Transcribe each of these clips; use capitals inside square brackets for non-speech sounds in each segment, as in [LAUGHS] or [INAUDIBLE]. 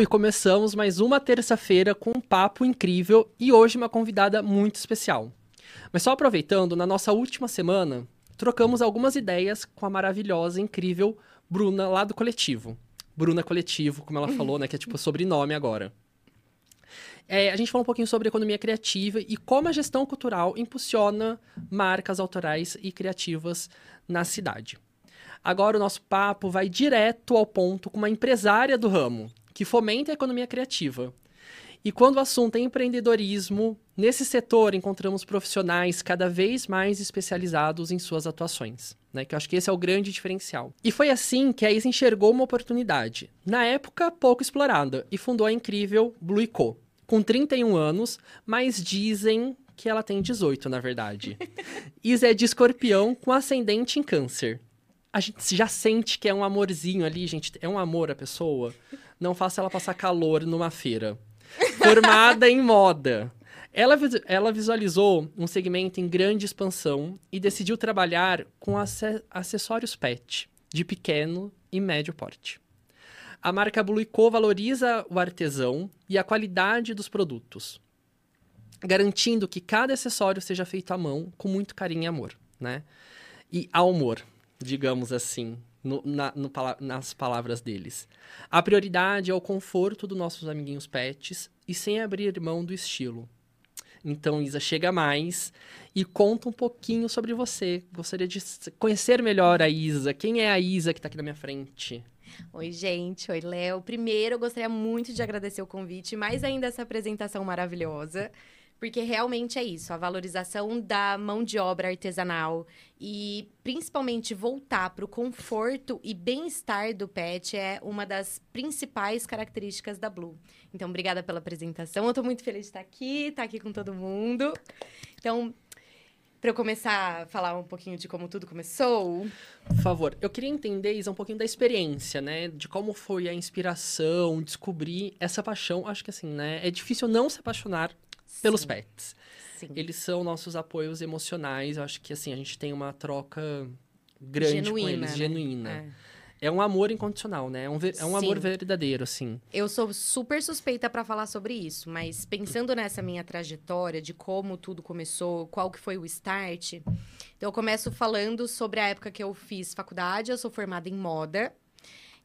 E começamos mais uma terça-feira com um papo incrível e hoje uma convidada muito especial. Mas só aproveitando, na nossa última semana, trocamos algumas ideias com a maravilhosa, incrível Bruna lá do Coletivo. Bruna Coletivo, como ela falou, né? Que é tipo sobrenome agora. É, a gente falou um pouquinho sobre economia criativa e como a gestão cultural impulsiona marcas autorais e criativas na cidade. Agora o nosso papo vai direto ao ponto com uma empresária do ramo, que fomenta a economia criativa. E quando o assunto é empreendedorismo, nesse setor encontramos profissionais cada vez mais especializados em suas atuações. Né, que eu acho que esse é o grande diferencial. E foi assim que a Isa enxergou uma oportunidade, na época pouco explorada, e fundou a incrível Blue Co. Com 31 anos, mas dizem que ela tem 18, na verdade. [LAUGHS] Isa é de escorpião com ascendente em câncer a gente já sente que é um amorzinho ali, gente. É um amor a pessoa. Não faça ela passar calor numa feira. Formada em moda. Ela, ela visualizou um segmento em grande expansão e decidiu trabalhar com acessórios pet, de pequeno e médio porte. A marca Bluicô valoriza o artesão e a qualidade dos produtos, garantindo que cada acessório seja feito à mão com muito carinho e amor, né? E amor digamos assim, no, na, no, nas palavras deles. A prioridade é o conforto dos nossos amiguinhos pets e sem abrir mão do estilo. Então, Isa, chega mais e conta um pouquinho sobre você. Gostaria de conhecer melhor a Isa. Quem é a Isa que está aqui na minha frente? Oi, gente. Oi, Léo. Primeiro, eu gostaria muito de agradecer o convite, mais ainda essa apresentação maravilhosa. Porque realmente é isso, a valorização da mão de obra artesanal e principalmente voltar para o conforto e bem-estar do pet é uma das principais características da Blue. Então, obrigada pela apresentação. Eu estou muito feliz de estar aqui, estar aqui com todo mundo. Então, para eu começar a falar um pouquinho de como tudo começou? Por favor, eu queria entender, Isa, um pouquinho da experiência, né? De como foi a inspiração, descobrir essa paixão. Acho que assim, né? É difícil não se apaixonar pelos pets. Sim. Eles são nossos apoios emocionais. Eu acho que assim, a gente tem uma troca grande genuína, com eles, né? genuína. É. é. um amor incondicional, né? É um, é um amor verdadeiro, assim. Eu sou super suspeita para falar sobre isso, mas pensando nessa minha trajetória, de como tudo começou, qual que foi o start, então eu começo falando sobre a época que eu fiz faculdade. Eu sou formada em moda.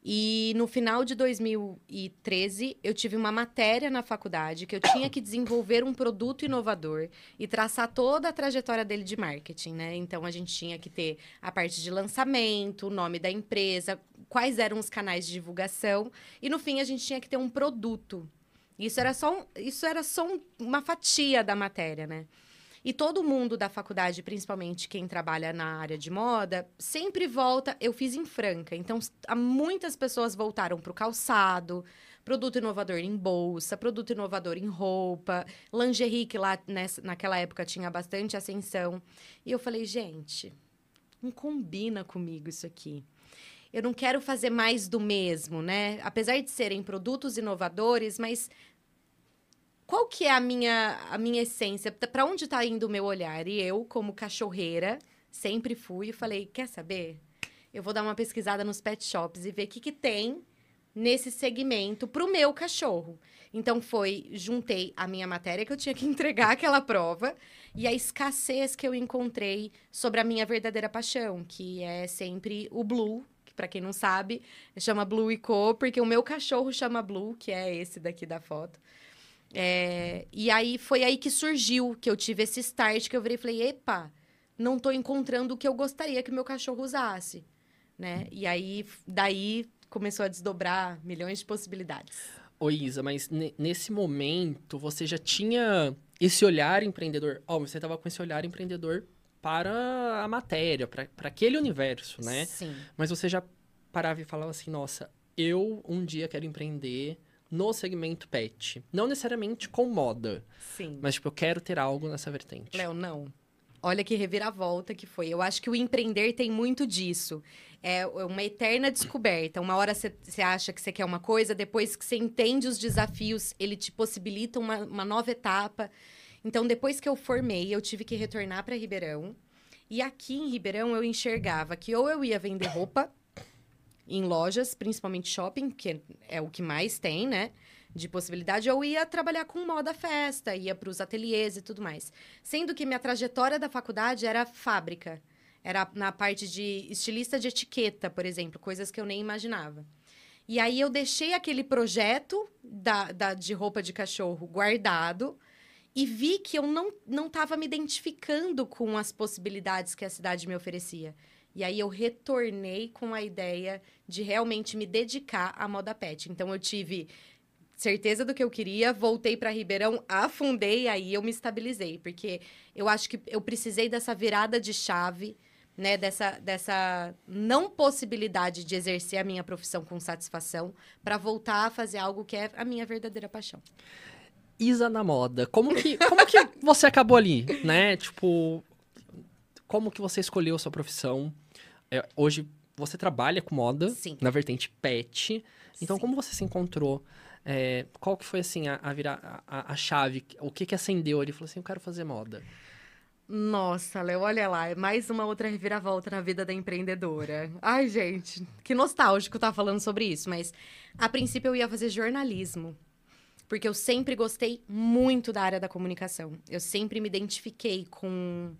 E no final de 2013, eu tive uma matéria na faculdade que eu tinha que desenvolver um produto inovador e traçar toda a trajetória dele de marketing, né? Então a gente tinha que ter a parte de lançamento, o nome da empresa, quais eram os canais de divulgação e no fim a gente tinha que ter um produto. Isso era só, um, isso era só um, uma fatia da matéria, né? E todo mundo da faculdade, principalmente quem trabalha na área de moda, sempre volta. Eu fiz em Franca, então muitas pessoas voltaram para o calçado, produto inovador em bolsa, produto inovador em roupa, lingerie, que lá nessa, naquela época tinha bastante ascensão. E eu falei, gente, não combina comigo isso aqui. Eu não quero fazer mais do mesmo, né? Apesar de serem produtos inovadores, mas qual que é a minha, a minha essência? Para onde está indo o meu olhar? E eu, como cachorreira, sempre fui e falei, quer saber? Eu vou dar uma pesquisada nos pet shops e ver o que, que tem nesse segmento para o meu cachorro. Então foi, juntei a minha matéria que eu tinha que [LAUGHS] entregar aquela prova e a escassez que eu encontrei sobre a minha verdadeira paixão, que é sempre o blue, que para quem não sabe, chama Blue e Co, porque o meu cachorro chama Blue, que é esse daqui da foto. É, e aí foi aí que surgiu, que eu tive esse start, que eu virei e falei, epa, não estou encontrando o que eu gostaria que meu cachorro usasse, né? E aí, daí começou a desdobrar milhões de possibilidades. Oi, Isa, mas nesse momento você já tinha esse olhar empreendedor? Ó, oh, você estava com esse olhar empreendedor para a matéria, para aquele universo, né? Sim. Mas você já parava e falava assim, nossa, eu um dia quero empreender no segmento pet. Não necessariamente com moda. Sim. Mas, tipo, eu quero ter algo nessa vertente. Léo, não. Olha que reviravolta que foi. Eu acho que o empreender tem muito disso. É uma eterna descoberta. Uma hora você acha que você quer uma coisa, depois que você entende os desafios, ele te possibilita uma, uma nova etapa. Então, depois que eu formei, eu tive que retornar para Ribeirão. E aqui em Ribeirão, eu enxergava que ou eu ia vender roupa em lojas, principalmente shopping, que é o que mais tem, né? De possibilidade, eu ia trabalhar com moda festa, ia para os ateliês e tudo mais. Sendo que minha trajetória da faculdade era fábrica. Era na parte de estilista de etiqueta, por exemplo, coisas que eu nem imaginava. E aí eu deixei aquele projeto da, da, de roupa de cachorro guardado e vi que eu não estava me identificando com as possibilidades que a cidade me oferecia. E aí eu retornei com a ideia de realmente me dedicar à moda pet. Então eu tive certeza do que eu queria, voltei para Ribeirão, afundei aí eu me estabilizei, porque eu acho que eu precisei dessa virada de chave, né, dessa, dessa não possibilidade de exercer a minha profissão com satisfação para voltar a fazer algo que é a minha verdadeira paixão. Isa na moda, como que, como que você acabou ali, né? Tipo, como que você escolheu a sua profissão? É, hoje você trabalha com moda Sim. na vertente pet. Então, Sim. como você se encontrou? É, qual que foi, assim, a, a, virar, a, a chave? O que que acendeu ali? Falou assim, eu quero fazer moda. Nossa, Léo, olha lá, é mais uma outra reviravolta na vida da empreendedora. Ai, gente, que nostálgico estar falando sobre isso, mas a princípio eu ia fazer jornalismo. Porque eu sempre gostei muito da área da comunicação. Eu sempre me identifiquei com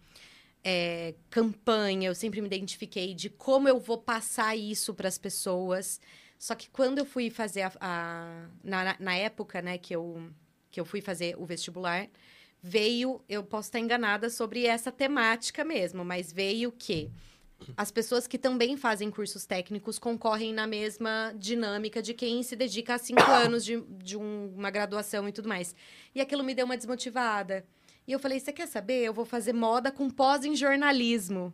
é, campanha, eu sempre me identifiquei de como eu vou passar isso para as pessoas. Só que quando eu fui fazer a, a na, na época, né, que eu que eu fui fazer o vestibular, veio, eu posso estar enganada sobre essa temática mesmo, mas veio que as pessoas que também fazem cursos técnicos concorrem na mesma dinâmica de quem se dedica a cinco anos de, de um- uma graduação e tudo mais. E aquilo me deu uma desmotivada. E eu falei: você quer saber? Eu vou fazer moda com pós em jornalismo.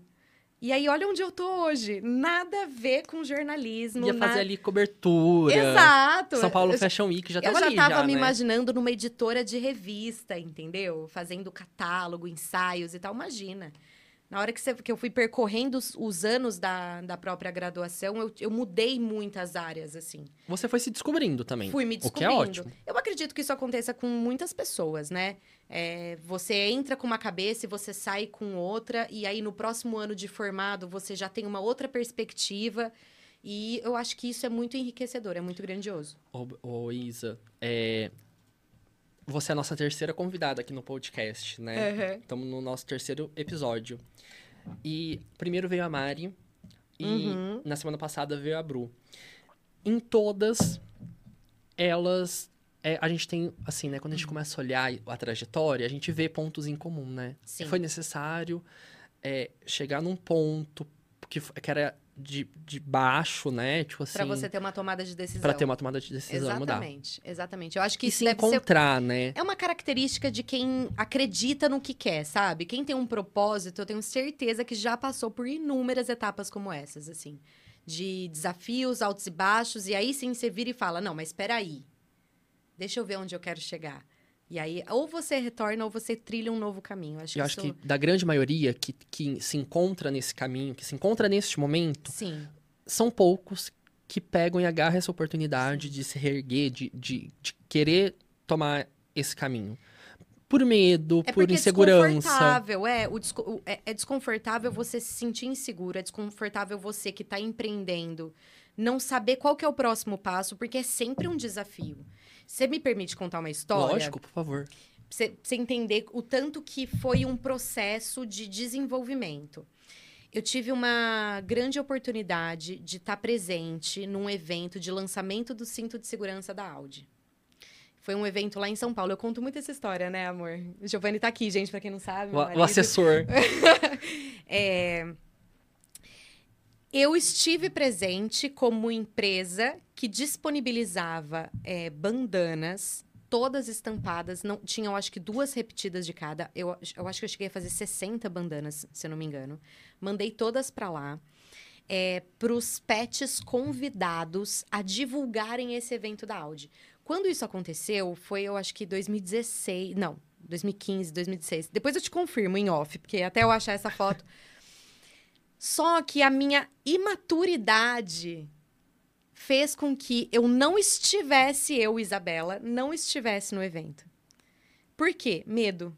E aí, olha onde eu tô hoje. Nada a ver com jornalismo. Ia fazer ali cobertura. Exato. São Paulo Eu- Fashion Week, já eu tava já ali, tava já, me né? imaginando numa editora de revista, entendeu? Fazendo catálogo, ensaios e tal. Imagina. Na hora que, você- que eu fui percorrendo os, os anos da, da própria graduação, eu, eu mudei muitas áreas, assim. Você foi se descobrindo também. Fui me O que é descobrindo. ótimo. Eu acredito que isso aconteça com muitas pessoas, né? É, você entra com uma cabeça e você sai com outra, e aí no próximo ano de formado você já tem uma outra perspectiva. E eu acho que isso é muito enriquecedor, é muito grandioso. Ô, ô, Isa, é... você é a nossa terceira convidada aqui no podcast, né? Uhum. Estamos no nosso terceiro episódio. E primeiro veio a Mari e Uhum. na semana passada veio a Bru. Em todas elas é, a gente tem assim, né, quando a gente começa a olhar a trajetória, a gente vê pontos em comum, né? Sim. Foi necessário é, chegar num ponto que, que era de, de baixo, né? Tipo assim, Pra você ter uma tomada de decisão. pra ter uma tomada de decisão mudar. Exatamente, exatamente. Eu acho que E isso se deve ser... encontrar, né? É uma característica de quem acredita no que quer, sabe? Quem tem um propósito, eu tenho certeza que já passou por inúmeras etapas como essas, assim. De desafios, altos e baixos, e aí sim você vira e fala, não, mas espera aí. Deixa eu ver onde eu quero chegar. E aí, ou você retorna ou você trilha um novo caminho. Acho Eu que acho isso... que da grande maioria que, que se encontra nesse caminho, que se encontra neste momento, Sim, são poucos que pegam e agarram essa oportunidade de se reerguer, de, de, de querer tomar esse caminho. Por medo, É por é insegurança. desconfortável, é, o desco- é. É desconfortável você se sentir inseguro, é desconfortável você que está empreendendo não saber qual que é o próximo passo, porque é sempre um desafio. Você me permite contar uma história? Lógico, por favor. Pra você, entender o tanto que foi um processo de desenvolvimento. Eu tive uma grande oportunidade de estar presente num evento de lançamento do cinto de segurança da Audi. Foi um evento lá em São Paulo. Eu conto muito essa história, né, amor? O Giovanni tá aqui, gente, pra quem não sabe. O, o assessor. [LAUGHS] É, Eu estive presente como empresa que disponibilizava é, bandanas, todas estampadas. Não, tinham, acho que, duas repetidas de cada. Eu, eu acho que eu cheguei a fazer 60 bandanas, se eu não me engano. Mandei todas para lá. para os pets convidados a divulgarem esse evento da Audi. Quando isso aconteceu, foi, eu acho que 2016. Não, 2015, 2016. Depois eu te confirmo em off, porque até eu achar essa foto. Só que a minha imaturidade fez com que eu não estivesse, eu, Isabela, não estivesse no evento. Por quê? Medo.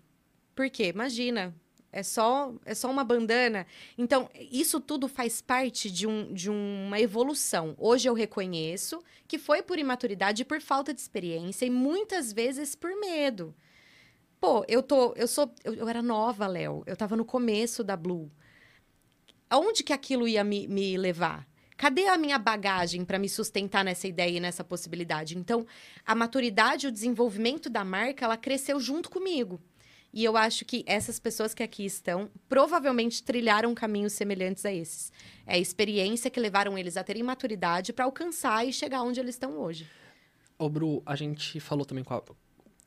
Por quê? Imagina, É só, é só uma bandana. Então, isso tudo faz parte de, um, de uma evolução. Hoje eu reconheço que foi por imaturidade por falta de experiência e muitas vezes por medo. Pô, eu tô. Eu sou. Eu, eu era nova, Léo. Eu tava no começo da Blue. Aonde que aquilo ia me, me levar? Cadê a minha bagagem para me sustentar nessa ideia e nessa possibilidade? Então, a maturidade, o desenvolvimento da marca, ela cresceu junto comigo. E eu acho que essas pessoas que aqui estão provavelmente trilharam caminhos semelhantes a esses. É a experiência que levaram eles a terem maturidade para alcançar e chegar onde eles estão hoje. Ô, Bru, a gente falou também com a.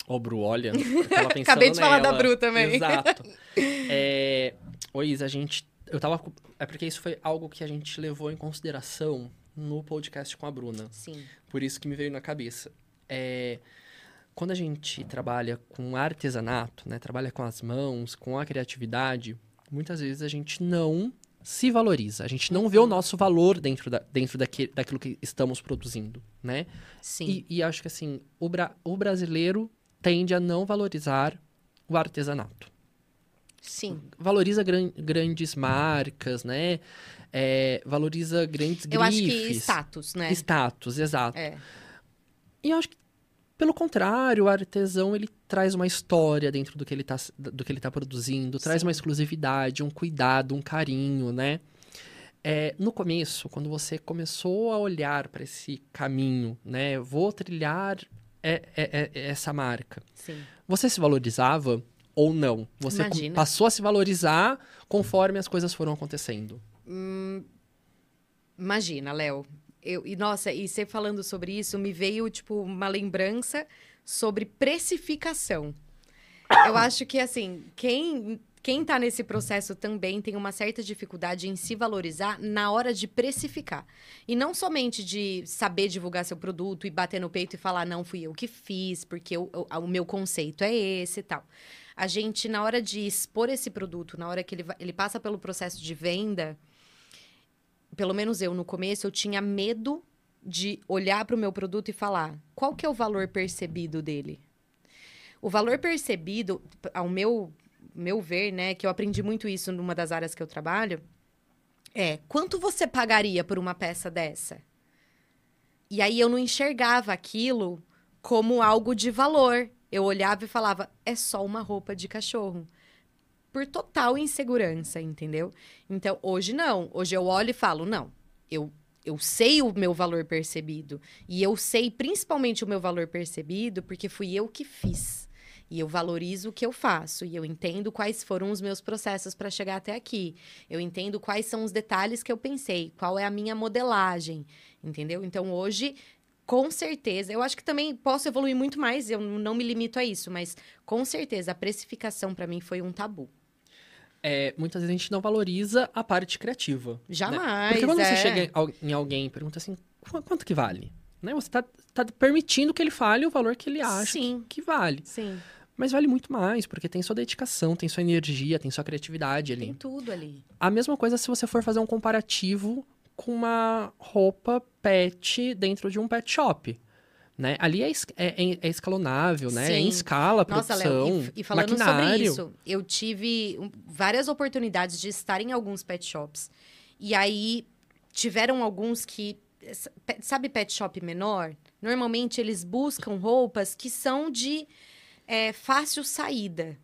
Ô, Bru, olha. [LAUGHS] Acabei de falar da Bru também. Exato. [LAUGHS] é... Ô, Isa, a gente. Eu tava. É porque isso foi algo que a gente levou em consideração no podcast com a Bruna. Sim. Por isso que me veio na cabeça. É quando a gente trabalha com artesanato, né, trabalha com as mãos, com a criatividade, muitas vezes a gente não se valoriza, a gente não vê o nosso valor dentro, da, dentro daquilo, daquilo que estamos produzindo, né? Sim. E, e acho que assim, o, bra, o brasileiro tende a não valorizar o artesanato. Sim. Valoriza gran, grandes marcas, né? É, valoriza grandes grifes. Eu acho que status, né? Status, exato. É. E eu acho que pelo contrário, o artesão ele traz uma história dentro do que ele está do que ele tá produzindo, Sim. traz uma exclusividade, um cuidado, um carinho, né? É, no começo, quando você começou a olhar para esse caminho, né? Vou trilhar é, é, é, essa marca. Sim. Você se valorizava ou não? Você Imagina. passou a se valorizar conforme as coisas foram acontecendo? Hum, imagina, Léo. Eu, e nossa, e você falando sobre isso, me veio tipo uma lembrança sobre precificação. Eu acho que assim, quem quem está nesse processo também tem uma certa dificuldade em se valorizar na hora de precificar. E não somente de saber divulgar seu produto e bater no peito e falar, não fui eu que fiz, porque eu, eu, o meu conceito é esse e tal. A gente, na hora de expor esse produto, na hora que ele, ele passa pelo processo de venda, pelo menos eu no começo, eu tinha medo de olhar para o meu produto e falar qual que é o valor percebido dele. O valor percebido, ao meu, meu ver, né, que eu aprendi muito isso numa das áreas que eu trabalho, é quanto você pagaria por uma peça dessa? E aí eu não enxergava aquilo como algo de valor. Eu olhava e falava, é só uma roupa de cachorro por total insegurança, entendeu? Então, hoje não. Hoje eu olho e falo, não, eu, eu sei o meu valor percebido. E eu sei principalmente o meu valor percebido porque fui eu que fiz. E eu valorizo o que eu faço. E eu entendo quais foram os meus processos para chegar até aqui. Eu entendo quais são os detalhes que eu pensei, qual é a minha modelagem, entendeu? Então, hoje, com certeza, eu acho que também posso evoluir muito mais, eu não me limito a isso, mas com certeza a precificação para mim foi um tabu é, muitas vezes a gente não valoriza a parte criativa. Né? Jamais. Né? Porque quando é. você chega em alguém e pergunta assim, quanto que vale? Né? Você está tá permitindo que ele fale o valor que ele acha Sim. que vale. Sim. Mas vale muito mais, porque tem sua dedicação, tem sua energia, tem sua criatividade ali. Tem tudo ali. A mesma coisa se você for fazer um comparativo com uma roupa pet dentro de um pet shop. Né? Ali é, é, é, é escalonável, né? É em escala, Nossa, produção, Léo, e, e falando maquinário. sobre isso, eu tive várias oportunidades de estar em alguns pet shops. E aí, tiveram alguns que... Sabe pet shop menor? Normalmente, eles buscam roupas que são de é, fácil saída.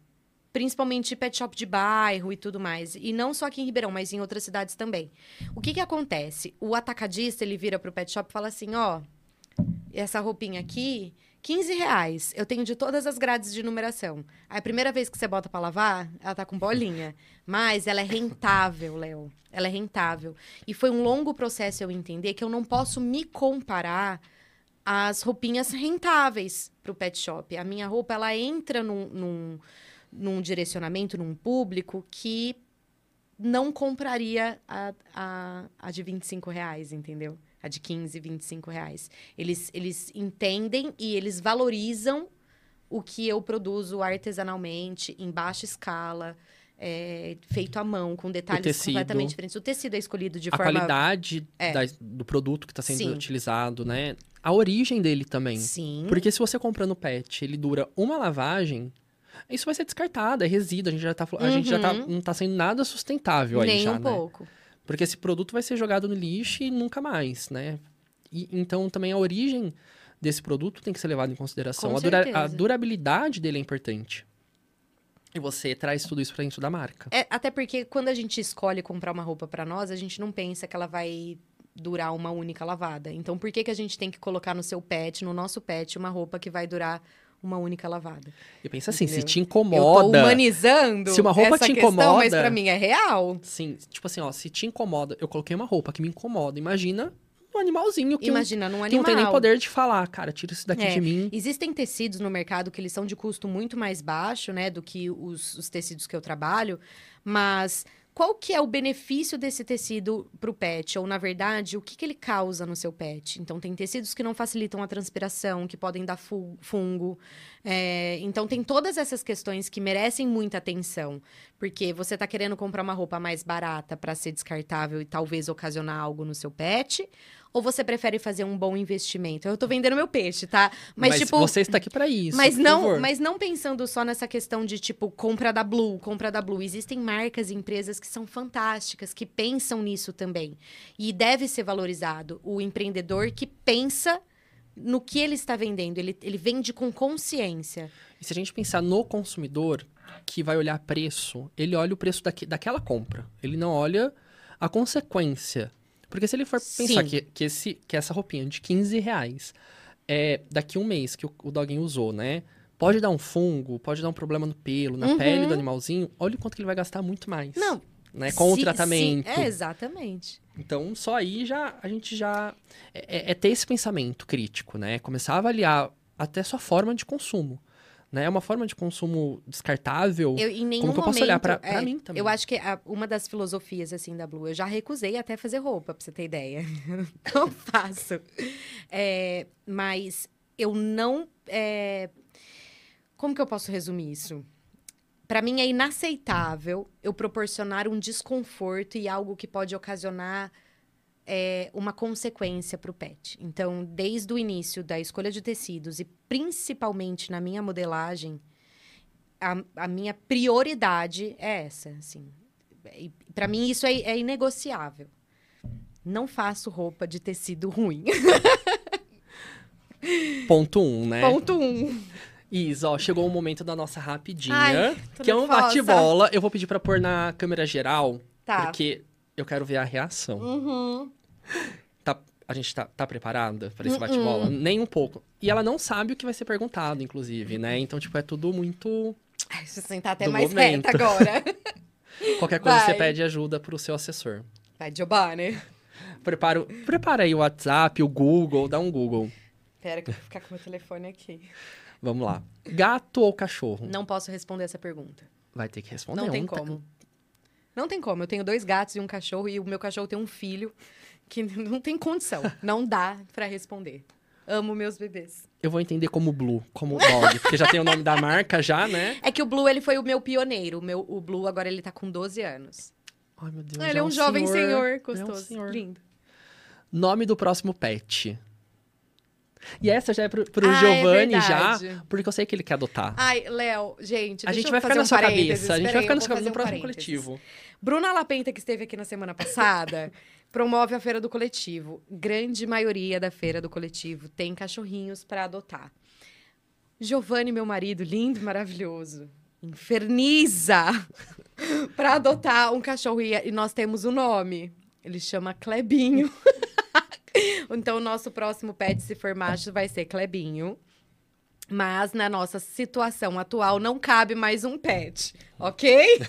Principalmente pet shop de bairro e tudo mais. E não só aqui em Ribeirão, mas em outras cidades também. O que que acontece? O atacadista, ele vira pro pet shop e fala assim, ó... Essa roupinha aqui, 15 reais. Eu tenho de todas as grades de numeração. Aí, a primeira vez que você bota para lavar, ela tá com bolinha. Mas ela é rentável, Léo. Ela é rentável. E foi um longo processo eu entender que eu não posso me comparar às roupinhas rentáveis pro pet shop. A minha roupa, ela entra num, num, num direcionamento, num público que não compraria a, a, a de 25 reais, entendeu? a de 15, 25 reais. Eles, eles entendem e eles valorizam o que eu produzo artesanalmente, em baixa escala, é, feito à mão, com detalhes tecido, completamente diferentes. O tecido é escolhido de a forma... A qualidade é. da, do produto que está sendo Sim. utilizado, né? A origem dele também. Sim. Porque se você compra no pet, ele dura uma lavagem, Isso vai ser descartado, é resíduo. A gente já tá, a gente já tá, Uhum. não tá sendo nada sustentável aí Nem já, um né? pouco. Porque esse produto vai ser jogado no lixo e nunca mais, né? E, então também a origem desse produto tem que ser levada em consideração. A, dura- a durabilidade dele é importante. E você traz tudo isso pra dentro da marca. É, até porque quando a gente escolhe comprar uma roupa pra nós, a gente não pensa que ela vai durar uma única lavada. Então, por que, que a gente tem que colocar no seu pet, no nosso pet, uma roupa que vai durar uma única lavada? E pensa assim, se Entendeu? te Eu tô incomoda. humanizando Se uma roupa essa te questão, mas incomoda- pra mim é real. Sim, tipo assim, ó, se te incomoda, eu coloquei uma roupa que me incomoda. Imagina um animalzinho que, não- Imagina num que animal. não tem nem poder de falar, cara, tira isso daqui É, de mim. Existem tecidos no mercado que eles são de custo muito mais baixo, né, do que os, os tecidos que eu trabalho, mas qual que é o benefício desse tecido para o pet? Ou, na verdade, o que, que ele causa no seu pet? Então, tem tecidos que não facilitam a transpiração, que podem dar fu- fungo. É, então, tem todas essas questões que merecem muita atenção. Porque você está querendo comprar uma roupa mais barata para ser descartável e talvez ocasionar algo no seu pet, ou você prefere fazer um bom investimento? Eu tô vendendo meu peixe, tá? Mas, tipo, você está aqui pra isso. mas não, favor. mas não pensando só nessa questão de tipo compra da Blue, compra da Blue. Existem marcas e empresas que são fantásticas, que pensam nisso também. E deve ser valorizado o empreendedor que pensa no que ele está vendendo. Ele, ele vende com consciência. E se a gente pensar no consumidor que vai olhar preço, ele olha o preço daque- daquela compra. Ele não olha a consequência. Porque se ele for pensar que, que, esse, que essa roupinha de 15 reais, é, daqui um mês que o, o doguinho usou, né? Pode dar um fungo, pode dar um problema no pelo, na Uhum. pele do animalzinho. Olha o quanto que ele vai gastar muito mais. Não. Né? Com o se- tratamento. se- é, exatamente. Então, só aí já a gente já. É, é- é ter esse pensamento crítico, né? Começar a avaliar até sua forma de consumo. Né? É uma forma de consumo descartável. Eu, em nenhum Como que eu posso olhar pra- pra é, mim também? Eu acho que a- uma das filosofias, assim, da Blue, eu já recusei até fazer roupa, pra você ter ideia. [LAUGHS] não faço. É, mas eu não... é, Como que eu posso resumir isso? Pra mim é inaceitável eu proporcionar um desconforto e algo que pode ocasionar é, uma consequência para o pet. Então, desde o início da escolha de tecidos e principalmente na minha modelagem, a, a minha prioridade é essa, assim. Para mim isso é, é inegociável. Não faço roupa de tecido ruim. Ponto um, né? Ponto um. Isa, ó, chegou o momento da nossa rapidinha. Ai, que é um bate-bola. Eu vou pedir pra pôr na câmera geral, Tá. porque eu quero ver a reação. Uhum. Tá, a gente tá, tá preparada pra esse Uh-uh. bate-bola? Nem um pouco. E ela não sabe o que vai ser perguntado, inclusive, né? Então, tipo, é tudo muito. Ai, deixa eu sentar até mais momento. reta agora. [LAUGHS] Qualquer coisa você Vai. pede ajuda pro seu assessor. Vai, Giovanni. Prepara, o- prepara aí o WhatsApp, o Google, dá um Google. Pera que eu vou ficar com meu telefone aqui. Vamos lá. Gato ou cachorro? Não posso responder essa pergunta. Vai ter que responder. Não tem um tá- como. Não tem como. Eu tenho dois gatos e um cachorro e o meu cachorro tem um filho que [LAUGHS] não tem condição. Não dá pra responder. Amo meus bebês. Eu vou entender como Blue, como dog, porque já tem o nome da marca já, né? É que o Blue, ele foi o meu pioneiro. O, meu, o Blue, agora, ele tá com 12 anos. Ai, meu Deus. ele já é um, jovem senhor, já é um gostoso. senhor. Lindo. Nome do próximo pet. E essa já é pro, pro Ah, é Giovanni já, verdade. porque eu sei que ele quer adotar. Ai, Léo, gente, a gente eu vai ficar fazer na um sua cabeça. A gente vai ficar na sua cabeça fazer no um próximo parênteses. coletivo. Bruna Lapenta, que esteve aqui na semana passada, [LAUGHS] promove a feira do coletivo. Grande maioria da feira do coletivo tem cachorrinhos para adotar. Giovanni, meu marido, lindo e maravilhoso, inferniza [LAUGHS] para adotar um cachorro e e nós temos o nome. Ele chama Clebinho. [LAUGHS] [LAUGHS] então, o nosso próximo pet, se for macho, vai ser Clebinho. Mas na nossa situação atual não cabe mais um pet, ok?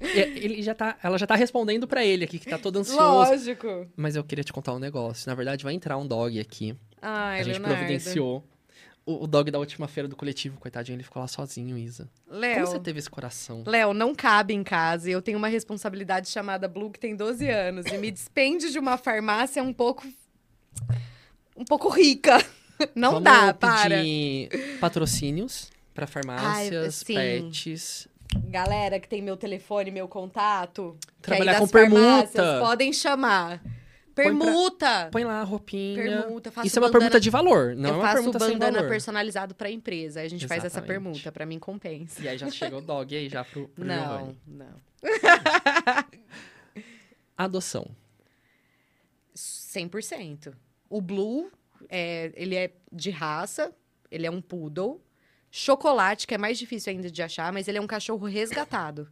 [LAUGHS] Ele já tá, ela já tá respondendo pra ele aqui, que tá todo ansioso. Lógico. Mas eu queria te contar um negócio. Na verdade, vai entrar um dog aqui. Ai, a gente Leonardo. providenciou. O, o dog da última feira do coletivo, coitadinho, ele ficou lá sozinho, Isa. Como Léo, você teve esse coração? Léo, não cabe em casa. Eu tenho uma responsabilidade chamada Blue, que tem 12 anos. E me despende de uma farmácia um pouco... Um pouco rica. [LAUGHS] Não Vamos dá, para. pedir patrocínios pra farmácias, sim. pets. Galera que tem meu telefone, meu contato... que Trabalhar com permuta. Podem chamar. Permuta! Põe lá a roupinha. Permuta, faço Isso é uma bandana- permuta de valor, não é eu uma faço permuta sem bandana valor. personalizado pra empresa. Aí a gente faz essa Exatamente. permuta, pra mim compensa. E aí já chega o dog aí já pro, pro Não, Giovanni. não. [LAUGHS] Adoção. 100%. O Blue, é, ele é de raça, ele é um poodle. Chocolate, que é mais difícil ainda de achar, mas ele é um cachorro resgatado.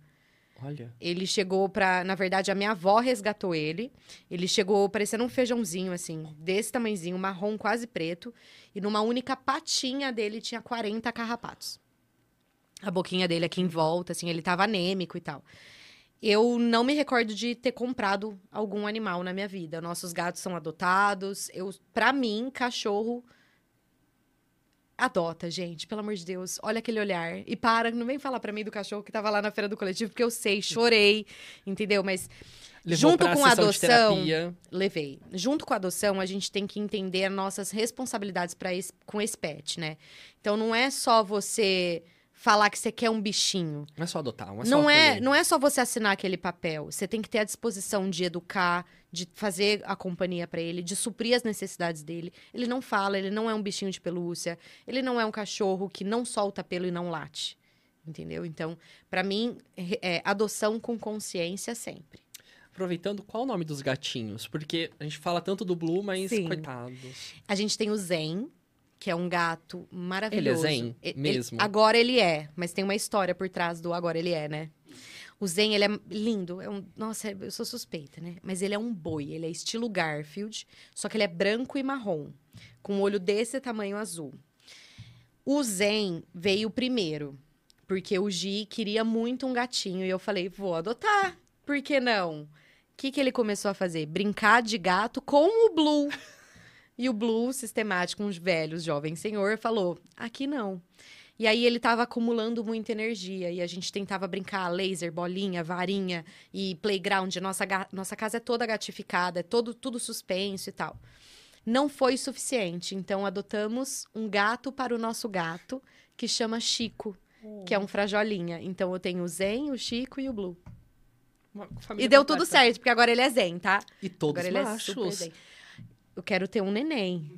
Olha. Ele chegou pra. Na verdade, a minha avó resgatou ele. Ele chegou parecendo um feijãozinho, assim, desse tamanhozinho, marrom, quase preto. E numa única patinha dele tinha 40 carrapatos. A boquinha dele aqui em volta, assim, ele tava anêmico e tal. Eu não me recordo de ter comprado algum animal na minha vida. Nossos gatos são adotados. Eu, para mim, cachorro adota, gente, pelo amor de Deus. Olha aquele olhar e para, não vem falar pra mim do cachorro que tava lá na feira do coletivo, porque eu sei, chorei, entendeu? Mas Levou Junto com a adoção, levei. Junto com a adoção, a gente tem que entender as nossas responsabilidades para com esse pet, né? Então não é só você falar que você quer um bichinho. Não é só adotar, não é só Não é, não é só você assinar aquele papel. Você tem que ter a disposição de educar, de fazer a companhia para ele, de suprir as necessidades dele. Ele não fala, ele não é um bichinho de pelúcia, ele não é um cachorro que não solta pelo e não late. Entendeu? Então, para mim, é adoção com consciência sempre. Aproveitando, qual o nome dos gatinhos? Porque a gente fala tanto do Blue, mas Sim. coitados. A gente tem o Zen, que é um gato maravilhoso. Ele é zen E- ele- mesmo? agora ele é, mas tem uma história por trás do agora ele é, né? O Zen, ele é lindo. É um, nossa, eu sou suspeita, né? Mas ele é um boi. Ele é estilo Garfield, só que ele é branco e marrom, com um olho desse tamanho azul. O Zen veio primeiro, porque o Gi queria muito um gatinho. E eu falei, vou adotar. Por que não? O que, que ele começou a fazer? Brincar de gato com o Blue. E o Blue, sistemático, um velho jovem senhor, falou: aqui não. E aí ele tava acumulando muita energia. E a gente tentava brincar laser, bolinha, varinha e playground. Nossa, nossa casa é toda gatificada, é todo, tudo suspenso e tal. Não foi suficiente. Então adotamos um gato para o nosso gato, que chama Chico, que é um frajolinha. Então eu tenho o Zen, o Chico e o Blue. E deu tudo completa. certo, porque agora ele é Zen, tá? E todos Agora ele é super machos. zen. Eu quero ter um neném.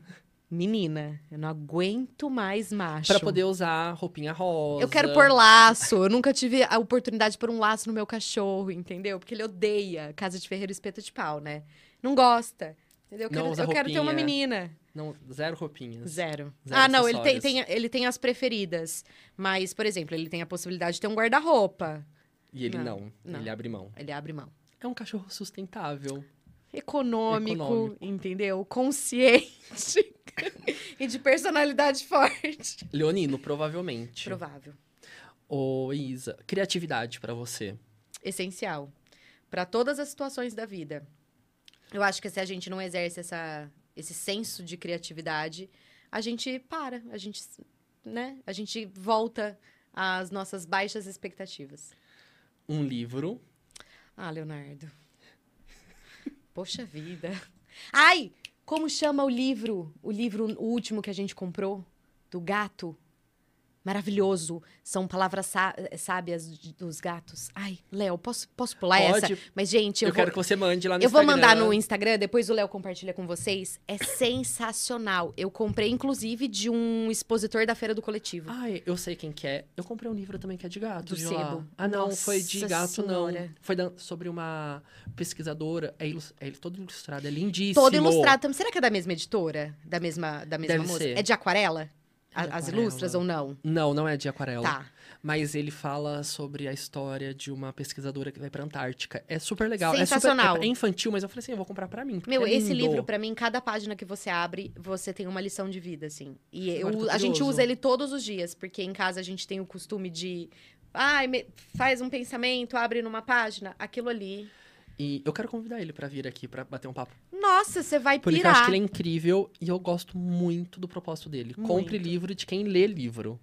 Menina, eu não aguento mais macho. Pra poder usar roupinha rosa. Eu quero pôr laço. Eu nunca tive a oportunidade de pôr um laço no meu cachorro, entendeu? Porque ele odeia casa de ferreiro e espeto de pau, né? Não gosta. Entendeu? Eu Não quero, usa eu quero ter uma menina. Não, zero roupinhas. Zero. Zero ah, não, ele tem, tem, ele tem as preferidas. Mas, por exemplo, ele tem a possibilidade de ter um guarda-roupa. E ele Não, não, não. Ele abre mão. Ele abre mão. É um cachorro sustentável. Econômico, Econômico. entendeu? Consciente [LAUGHS] e de personalidade forte. Leonino, provavelmente. Provável. Ô, Isa, criatividade pra você. Essencial para todas as situações da vida. Eu acho que se a gente não exerce essa, esse senso de criatividade, a gente para, a gente, né? A gente volta às nossas baixas expectativas. Um livro. Ah, Leonardo. Poxa vida. Ai, como chama o livro? O livro o último que a gente comprou do gato? Maravilhoso. São palavras sá- sábias dos gatos. Ai, Léo, posso, posso pular Pode. essa? Mas, gente, Eu, eu, vou, quero que você mande lá no eu vou Instagram. mandar no Instagram, depois o Léo compartilha com vocês. É sensacional. Eu comprei, inclusive, de um expositor da Feira do Coletivo. Ai, eu sei quem que é. Eu comprei um livro também que é de gato. Do de sebo. Ah, não, foi de Nossa gato, Senhora. não. Foi da- sobre uma pesquisadora. É, ilus- é todo ilustrado, é lindíssimo. Todo ilustrado também. Será que é da mesma editora? Da mesma, da mesma Deve moça? ser. É de aquarela? A- As ilustras ou não? Não, não é de aquarela. Tá. Mas ele fala sobre a história de uma pesquisadora que vai pra Antártica. É super legal. Sensacional. É, super, é infantil, mas eu falei assim, eu vou comprar pra mim. Meu, é esse livro, pra mim, cada página que você abre, você tem uma lição de vida, assim. E eu- Agora eu a gente usa ele todos os dias, porque em casa a gente tem o costume de. Ai, me- faz um pensamento, abre numa página, aquilo ali. E eu quero convidar ele pra vir aqui pra bater um papo. Nossa, você vai Porque eu pirar. acho que ele é incrível e eu gosto muito do propósito dele. Compre Muito. livro de quem lê livro.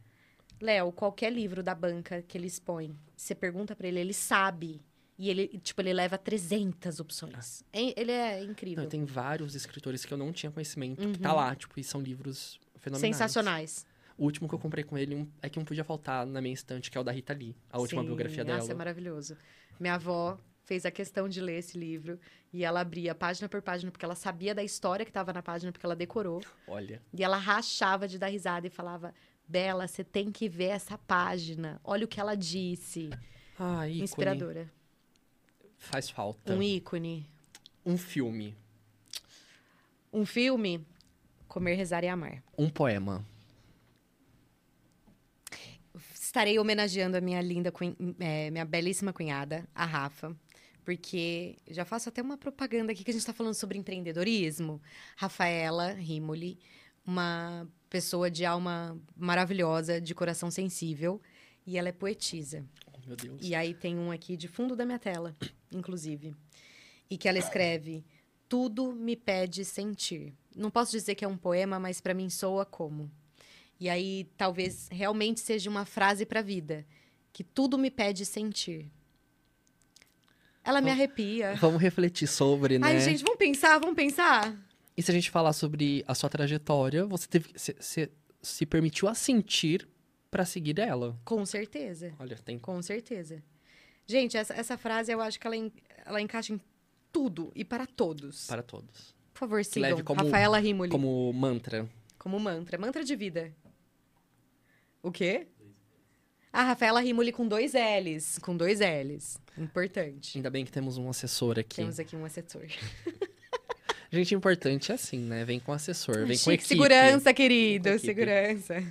Léo, qualquer livro da banca que ele expõe, você pergunta pra ele, ele sabe. E ele, tipo, ele leva 300 opções. É- ele é incrível. Não, tem vários escritores que eu não tinha conhecimento que Uhum. tá lá, tipo, e são livros fenomenais. Sensacionais. O último que eu comprei com ele um- é que não podia faltar na minha estante, que é o da Rita Lee, a última Sim, biografia nossa, dela. é maravilhoso. Minha avó fez a questão de ler esse livro e ela abria página por página porque ela sabia da história que estava na página porque ela decorou. Olha. E ela rachava de dar risada e falava: Bela, você tem que ver essa página. Olha o que ela disse. Ah, ícone. Inspiradora. Faz falta. Um ícone. Um filme. Um filme. Comer, Rezar e Amar. Um poema. Estarei homenageando a minha linda, é, minha belíssima cunhada, a Rafa. Porque já faço até uma propaganda aqui que a gente está falando sobre empreendedorismo. Rafaela Rimoli, uma pessoa de alma maravilhosa, de coração sensível. E ela é poetisa. Oh, meu Deus. E aí tem um aqui de fundo da minha tela, inclusive. E que ela escreve: Tudo me pede sentir. Não posso dizer que é um poema, mas para mim soa como. E aí talvez realmente seja uma frase para a vida, que tudo me pede sentir. Ela me arrepia. Vamos refletir sobre, né? Ai, gente, vamos pensar, vamos pensar. E se a gente falar sobre a sua trajetória, você teve, se, se, se permitiu a sentir pra seguir ela. Com certeza. Olha, tem Com certeza. Gente, essa, essa frase eu acho que ela, en- ela encaixa em tudo e para todos. para todos. Por favor, sigam. leve como- Rafaela Rimoli. Como mantra. Como mantra. Mantra de vida. O quê? A Rafaela Rimoli com dois L's. Com dois L's. Importante. Ainda bem que temos um assessor aqui. Temos aqui um assessor. [LAUGHS] Gente, importante é assim, né? Vem com assessor, vem com Chique, equipe. Segurança, querido. Segurança.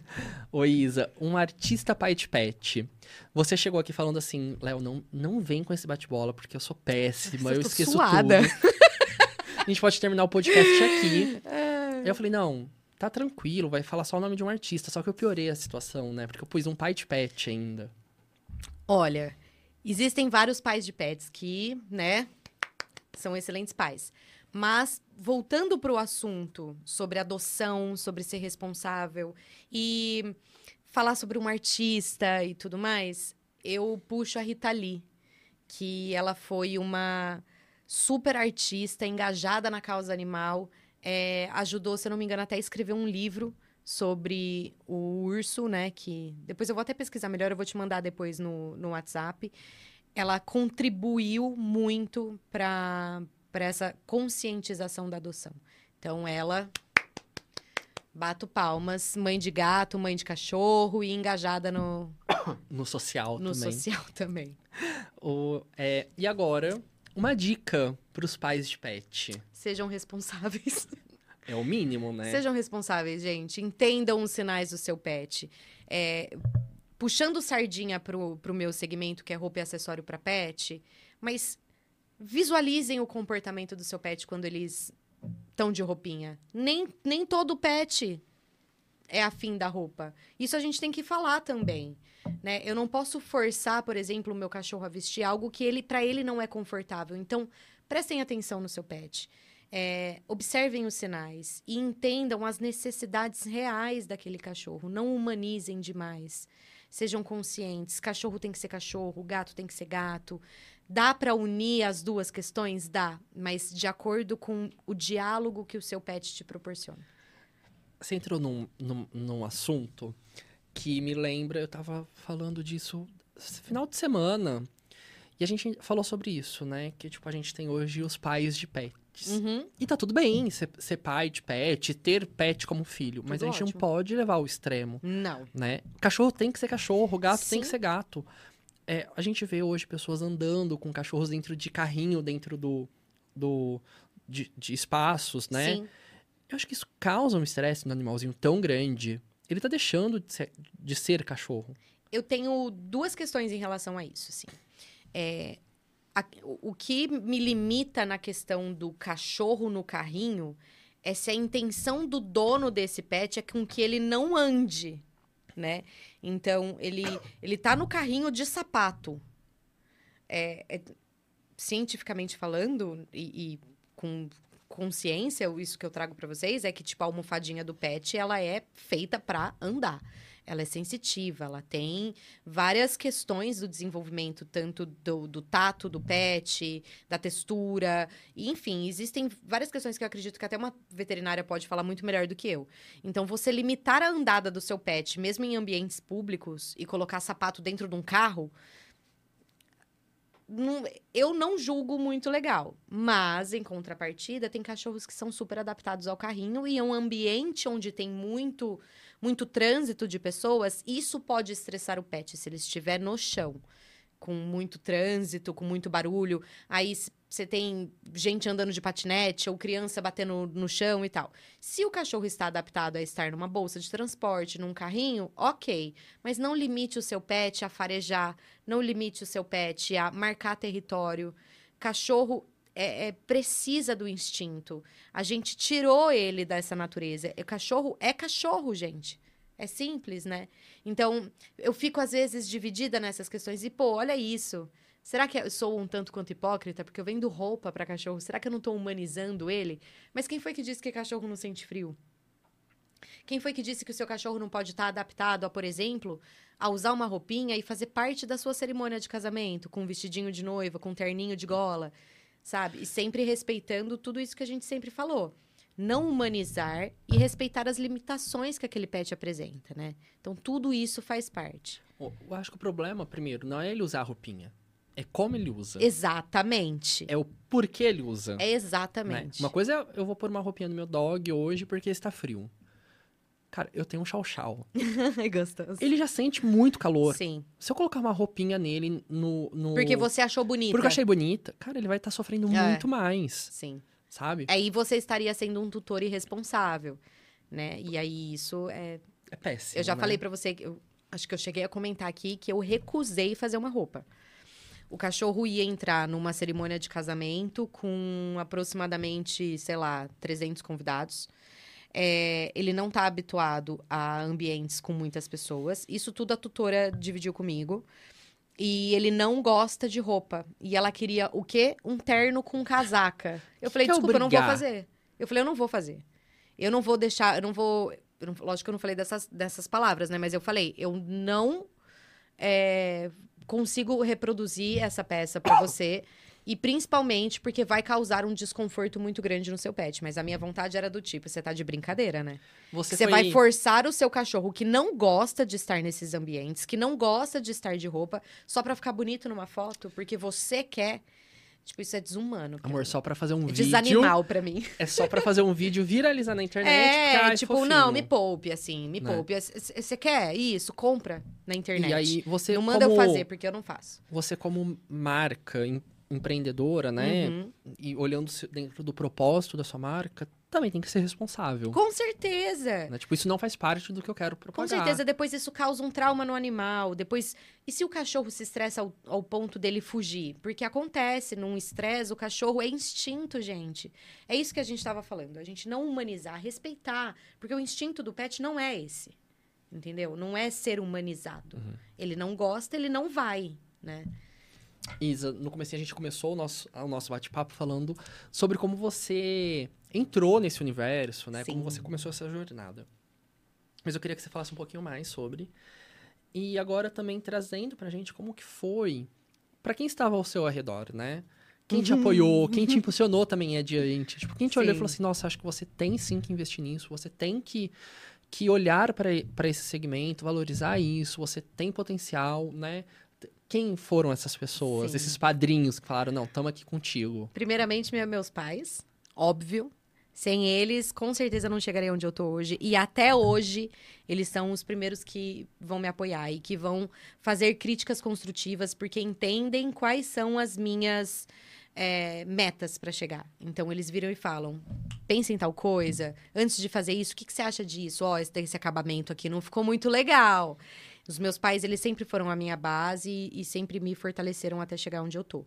Oi, Isa, um artista pai de pet. Você chegou aqui falando assim, Léo, não, não vem com esse bate-bola, porque eu sou péssima, eu tô esqueço suada. tudo. [LAUGHS] A gente pode terminar o podcast aqui. Aí [LAUGHS] eu falei, não, tá tranquilo, vai falar só o nome de um artista. Só que eu piorei a situação, né? Porque eu pus um pai de pet ainda. Olha, existem vários pais de pets que, né, são excelentes pais. Mas, voltando para o assunto sobre adoção, sobre ser responsável e falar sobre um artista e tudo mais, eu puxo a Rita Lee, que ela foi uma super artista, engajada na causa animal, é, ajudou, se eu não me engano, até a escrever um livro sobre o urso, né? Que depois eu vou até pesquisar melhor, eu vou te mandar depois no, no WhatsApp. Ela contribuiu muito para essa conscientização da adoção. Então, ela. Bato palmas, mãe de gato, mãe de cachorro e engajada no, [COUGHS] No social no também. social também. O, é, e agora, uma dica pros pais de pet. Sejam responsáveis. É o mínimo, né? Sejam responsáveis, gente. Entendam os sinais do seu pet. É, puxando sardinha pro, pro meu segmento, que é roupa e acessório para pet, mas visualizem o comportamento do seu pet quando eles estão de roupinha. Nem, nem todo pet é afim da roupa. Isso a gente tem que falar também. Né? Eu não posso forçar, por exemplo, o meu cachorro a vestir algo que ele para ele não é confortável. Então, prestem atenção no seu pet. É, observem os sinais e entendam as necessidades reais daquele cachorro. Não humanizem demais. Sejam conscientes. Cachorro tem que ser cachorro, gato tem que ser gato. Dá para unir as duas questões? Dá, mas de acordo com o diálogo que o seu pet te proporciona. Você entrou num, num, num assunto que me lembra, eu tava falando disso final de semana. E a gente falou sobre isso, né? Que, tipo, a gente tem hoje os pais de pets. Uhum. E tá tudo bem ser, ser pai de pet, ter pet como filho. Mas Tudo a gente não ótimo. pode levar ao extremo, Não. né? Cachorro tem que ser cachorro, gato tem que Sim. ser gato. É, a gente vê hoje pessoas andando com cachorros dentro de carrinho, dentro do... do de, de espaços, né? Sim. Eu acho que isso causa um estresse no animalzinho tão grande. Ele tá deixando de ser, de ser cachorro. Eu tenho duas questões em relação a isso, assim. É, a- o que me limita na questão do cachorro no carrinho é se a intenção do dono desse pet é com que ele não ande, né? Então, ele, ele tá no carrinho de sapato. É, é, cientificamente falando, e, e com consciência, isso que eu trago pra vocês, é que, tipo, a almofadinha do pet, ela é feita pra andar. Ela é sensitiva, ela tem várias questões do desenvolvimento, tanto do, do tato do pet, da textura, enfim, existem várias questões que eu acredito que até uma veterinária pode falar muito melhor do que eu. Então, você limitar a andada do seu pet, mesmo em ambientes públicos, e colocar sapato dentro de um carro, não- eu não julgo muito legal. Mas, em contrapartida, tem cachorros que são super adaptados ao carrinho e é um ambiente onde tem muito, muito trânsito de pessoas. Isso pode estressar o pet se ele estiver no chão, com muito trânsito, com muito barulho. Aí você tem gente andando de patinete ou criança batendo no chão e tal. Se o cachorro está adaptado a estar numa bolsa de transporte, num carrinho, ok. Mas não limite o seu pet a farejar, não limite o seu pet a marcar território. Cachorro é, é- precisa do instinto. A gente tirou ele dessa natureza. O cachorro é cachorro, gente. É simples, né? Então, eu fico às vezes dividida nessas questões. E, pô, olha isso. Será que eu sou um tanto quanto hipócrita? Porque eu vendo roupa para cachorro. Será que eu não tô humanizando ele? Mas quem foi que disse que cachorro não sente frio? Quem foi que disse que o seu cachorro não pode estar adaptado a, por exemplo, a usar uma roupinha e fazer parte da sua cerimônia de casamento, com um vestidinho de noiva, com um terninho de gola, sabe? E sempre respeitando tudo isso que a gente sempre falou. Não humanizar e respeitar as limitações que aquele pet apresenta, né? Então, tudo isso faz parte. Eu acho que o problema, primeiro, não é ele usar a roupinha. É como ele usa. Exatamente. É o porquê ele usa. É né? exatamente. Uma coisa é eu vou pôr uma roupinha no meu dog hoje porque está frio. Cara, eu tenho um chau-chau. [LAUGHS] é gostoso. Ele já sente muito calor. Sim. Se eu colocar uma roupinha nele no. no... Porque você achou bonita. Porque eu achei bonita, cara, ele vai estar sofrendo É. muito mais, Sim. Sabe? Aí você estaria sendo um tutor irresponsável, né? E aí isso é É péssimo. Eu já né? falei pra você, que eu, acho que eu cheguei a comentar aqui que eu recusei fazer uma roupa. O cachorro ia entrar numa cerimônia de casamento com aproximadamente, sei lá, 300 convidados. É, ele não tá habituado a ambientes com muitas pessoas. Isso tudo a tutora dividiu comigo. E ele não gosta de roupa. E ela queria o quê? Um terno com casaca. Eu falei, Quer desculpa, eu não vou fazer. Eu falei, eu não vou fazer. Eu não vou deixar, eu não vou. eu não- lógico que eu não falei dessas, dessas palavras, né? Mas eu falei, eu não é, consigo reproduzir essa peça pra você. E principalmente porque vai causar um desconforto muito grande no seu pet. Mas a minha vontade era do tipo, você tá de brincadeira, né? Você, Você foi... vai forçar o seu cachorro que não gosta de estar nesses ambientes, que não gosta de estar de roupa, só pra ficar bonito numa foto, porque você quer. Tipo, isso é desumano. Amor, mim. só pra fazer um É vídeo. desanimal pra mim. É só pra fazer um vídeo viralizar na [LAUGHS] internet. É, ai, tipo, fofinho. não, me poupe, assim, me Né? poupe. Você quer isso? Compra na internet. E aí, você não manda como... eu fazer, porque eu não faço. Você como marca, empreendedora, né? Uhum. E olhando dentro do propósito da sua marca, também tem que ser responsável. Com certeza. né? Tipo, isso não faz parte do que eu quero Com propagar. certeza, depois isso causa um trauma no animal. Depois. E se o cachorro se estressa ao, ao ponto dele fugir? Porque acontece, num estresse, o cachorro é instinto, gente. É isso que a gente estava falando. A gente não humanizar, respeitar. Porque o instinto do pet não é esse. Entendeu? Não é ser humanizado. Uhum. Ele não gosta, ele não vai, né? Isa, no começo a gente começou o nosso, o nosso bate-papo falando sobre como você entrou nesse universo, né? Como Sim. você começou essa jornada. Mas eu queria que você falasse um pouquinho mais sobre. E agora também trazendo pra gente como que foi pra quem estava ao seu arredor, né? Quem te apoiou, quem te [LAUGHS] impulsionou também adiante. Tipo, quem te olhou e Sim. falou assim, nossa, acho que você tem sim que investir nisso, você tem que, que olhar para esse segmento, valorizar isso, você tem potencial, né? Quem foram essas pessoas, Sim. esses padrinhos que falaram, não, estamos aqui contigo? Primeiramente, meus pais, óbvio. Sem eles, com certeza não chegaria onde eu tô hoje. E até hoje, eles são os primeiros que vão me apoiar e que vão fazer críticas construtivas, porque entendem quais são as minhas é, metas para chegar. Então, eles viram e falam: pensa em tal coisa, antes de fazer isso, o que, que você acha disso? Ó, esse, esse acabamento aqui não ficou muito legal. Os meus pais, eles sempre foram a minha base e, sempre me fortaleceram até chegar onde eu tô.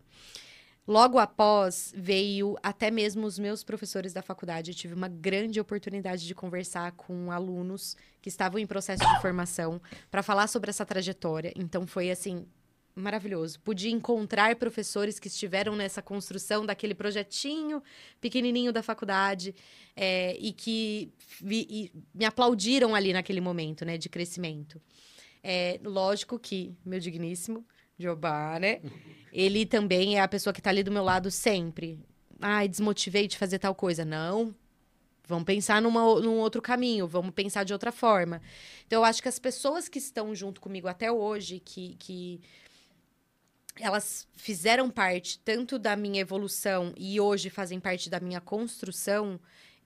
Logo após, veio até mesmo os meus professores da faculdade. Eu tive uma grande oportunidade de conversar com alunos que estavam em processo de formação para falar sobre essa trajetória. Então, foi assim. Maravilhoso. Pude encontrar professores que estiveram nessa construção daquele projetinho pequenininho da faculdade é, e que vi- e me aplaudiram ali naquele momento, né, de crescimento. É, lógico que meu digníssimo Jobá, né? Ele também é a pessoa que tá ali do meu lado sempre. Ai, desmotivei de fazer tal coisa. Não. Vamos pensar numa, num outro caminho, vamos pensar de outra forma. Então, eu acho que as pessoas que estão junto comigo até hoje, que, que elas fizeram parte tanto da minha evolução e hoje fazem parte da minha construção,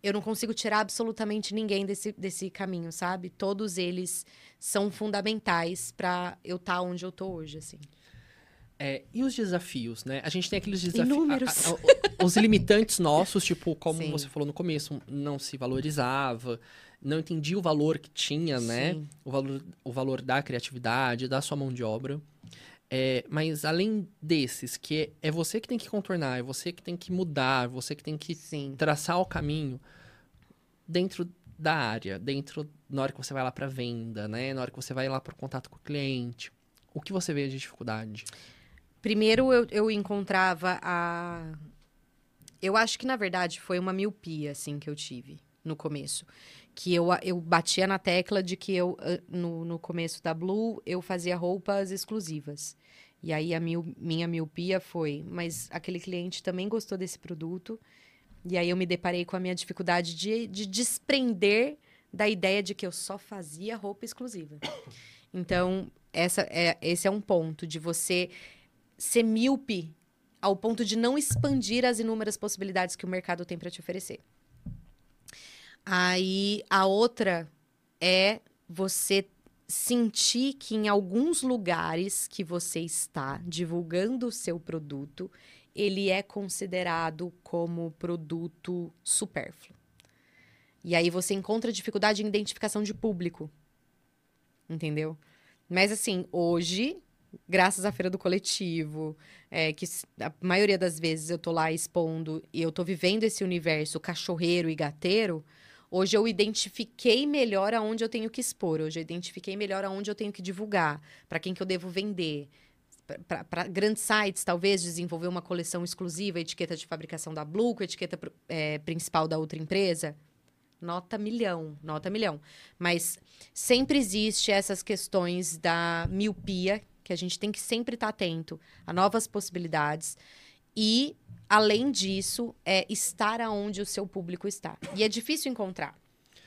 eu não consigo tirar absolutamente ninguém desse, desse caminho, sabe? Todos eles são fundamentais para eu estar tá onde eu tô hoje, assim. É, e os desafios, né? A gente tem aqueles desafios. Os limitantes nossos, tipo, como Sim. você falou no começo, não se valorizava, não entendia o valor que tinha, né? O valor, o valor da criatividade, da sua mão de obra. É, mas além desses, que é, é, você que tem que contornar, é você que tem que mudar, é você que tem que Sim. traçar o caminho dentro da área, dentro na hora que você vai lá para venda, né? Na hora que você vai lá para o contato com o cliente. O que você vê de dificuldade? Primeiro eu, eu encontrava a. Eu acho que, na verdade, foi uma miopia, assim, que eu tive no começo. Que eu, eu batia na tecla de que eu, no, no começo da Blue, eu fazia roupas exclusivas. E aí a mil, minha miopia foi, mas aquele cliente também gostou desse produto. E aí eu me deparei com a minha dificuldade de, de desprender da ideia de que eu só fazia roupa exclusiva. [COUGHS] Então, essa é, esse é um ponto de você ser míope ao ponto de não expandir as inúmeras possibilidades que o mercado tem para te oferecer. Aí a outra é você sentir que em alguns lugares que você está divulgando o seu produto, ele é considerado como produto supérfluo. E aí você encontra dificuldade em identificação de público. Entendeu? Mas assim, hoje graças à feira do coletivo, é, que a maioria das vezes eu tô lá expondo e eu tô vivendo esse universo cachorreiro e gateiro, hoje eu identifiquei melhor aonde eu tenho que expor, hoje eu identifiquei melhor aonde eu tenho que divulgar, para quem que eu devo vender. Para grandes sites, talvez, desenvolver uma coleção exclusiva, etiqueta de fabricação da Blue, com etiqueta é, principal da outra empresa. Nota milhão, nota milhão. Mas sempre existe essas questões da miopia que a gente tem que sempre estar tá atento a novas possibilidades e além disso é estar aonde o seu público está. E é difícil encontrar.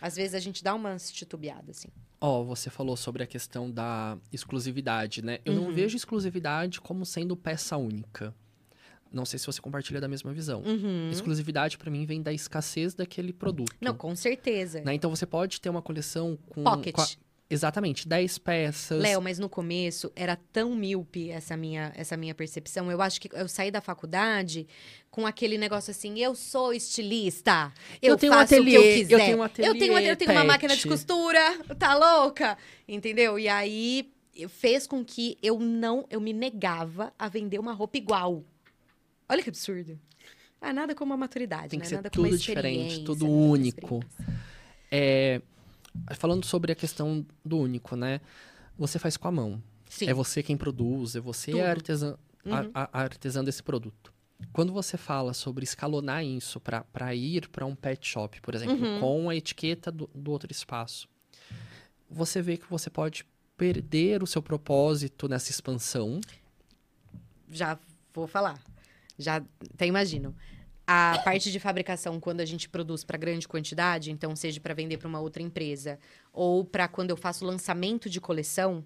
Às vezes a gente dá uma titubeada assim. Ó, oh, você falou sobre a questão da exclusividade, né? Eu uhum. não vejo exclusividade como sendo peça única. Não sei se você compartilha da mesma visão. Uhum. Exclusividade, para mim, vem da escassez daquele produto. Não, com certeza. Né? Então, você pode ter uma coleção com... Pocket. Com a... Exatamente, 10 peças. Léo, mas no começo era tão míope essa minha, essa minha percepção. Eu acho que eu saí da faculdade com aquele negócio assim, eu sou estilista, eu, eu tenho faço um ateliê, o que eu quiser. Eu tenho um ateliê, eu tenho, eu tenho uma máquina de costura, tá louca? Entendeu? E aí fez com que eu não, eu me negava a vender uma roupa igual. Olha que absurdo. Ah, nada como a maturidade, Tem que né? ser nada tudo diferente, tudo único. É falando sobre a questão do único, né? Você faz com a mão. Sim. É você quem produz, é você a artesã, uhum. a, a artesã desse produto. Quando você fala sobre escalonar isso para ir para um pet shop, por exemplo, uhum. com a etiqueta do, do outro espaço, você vê que você pode perder o seu propósito nessa expansão. Já vou falar. Já até imagino a parte de fabricação, quando a gente produz para grande quantidade, então seja para vender para uma outra empresa, ou para quando eu faço lançamento de coleção,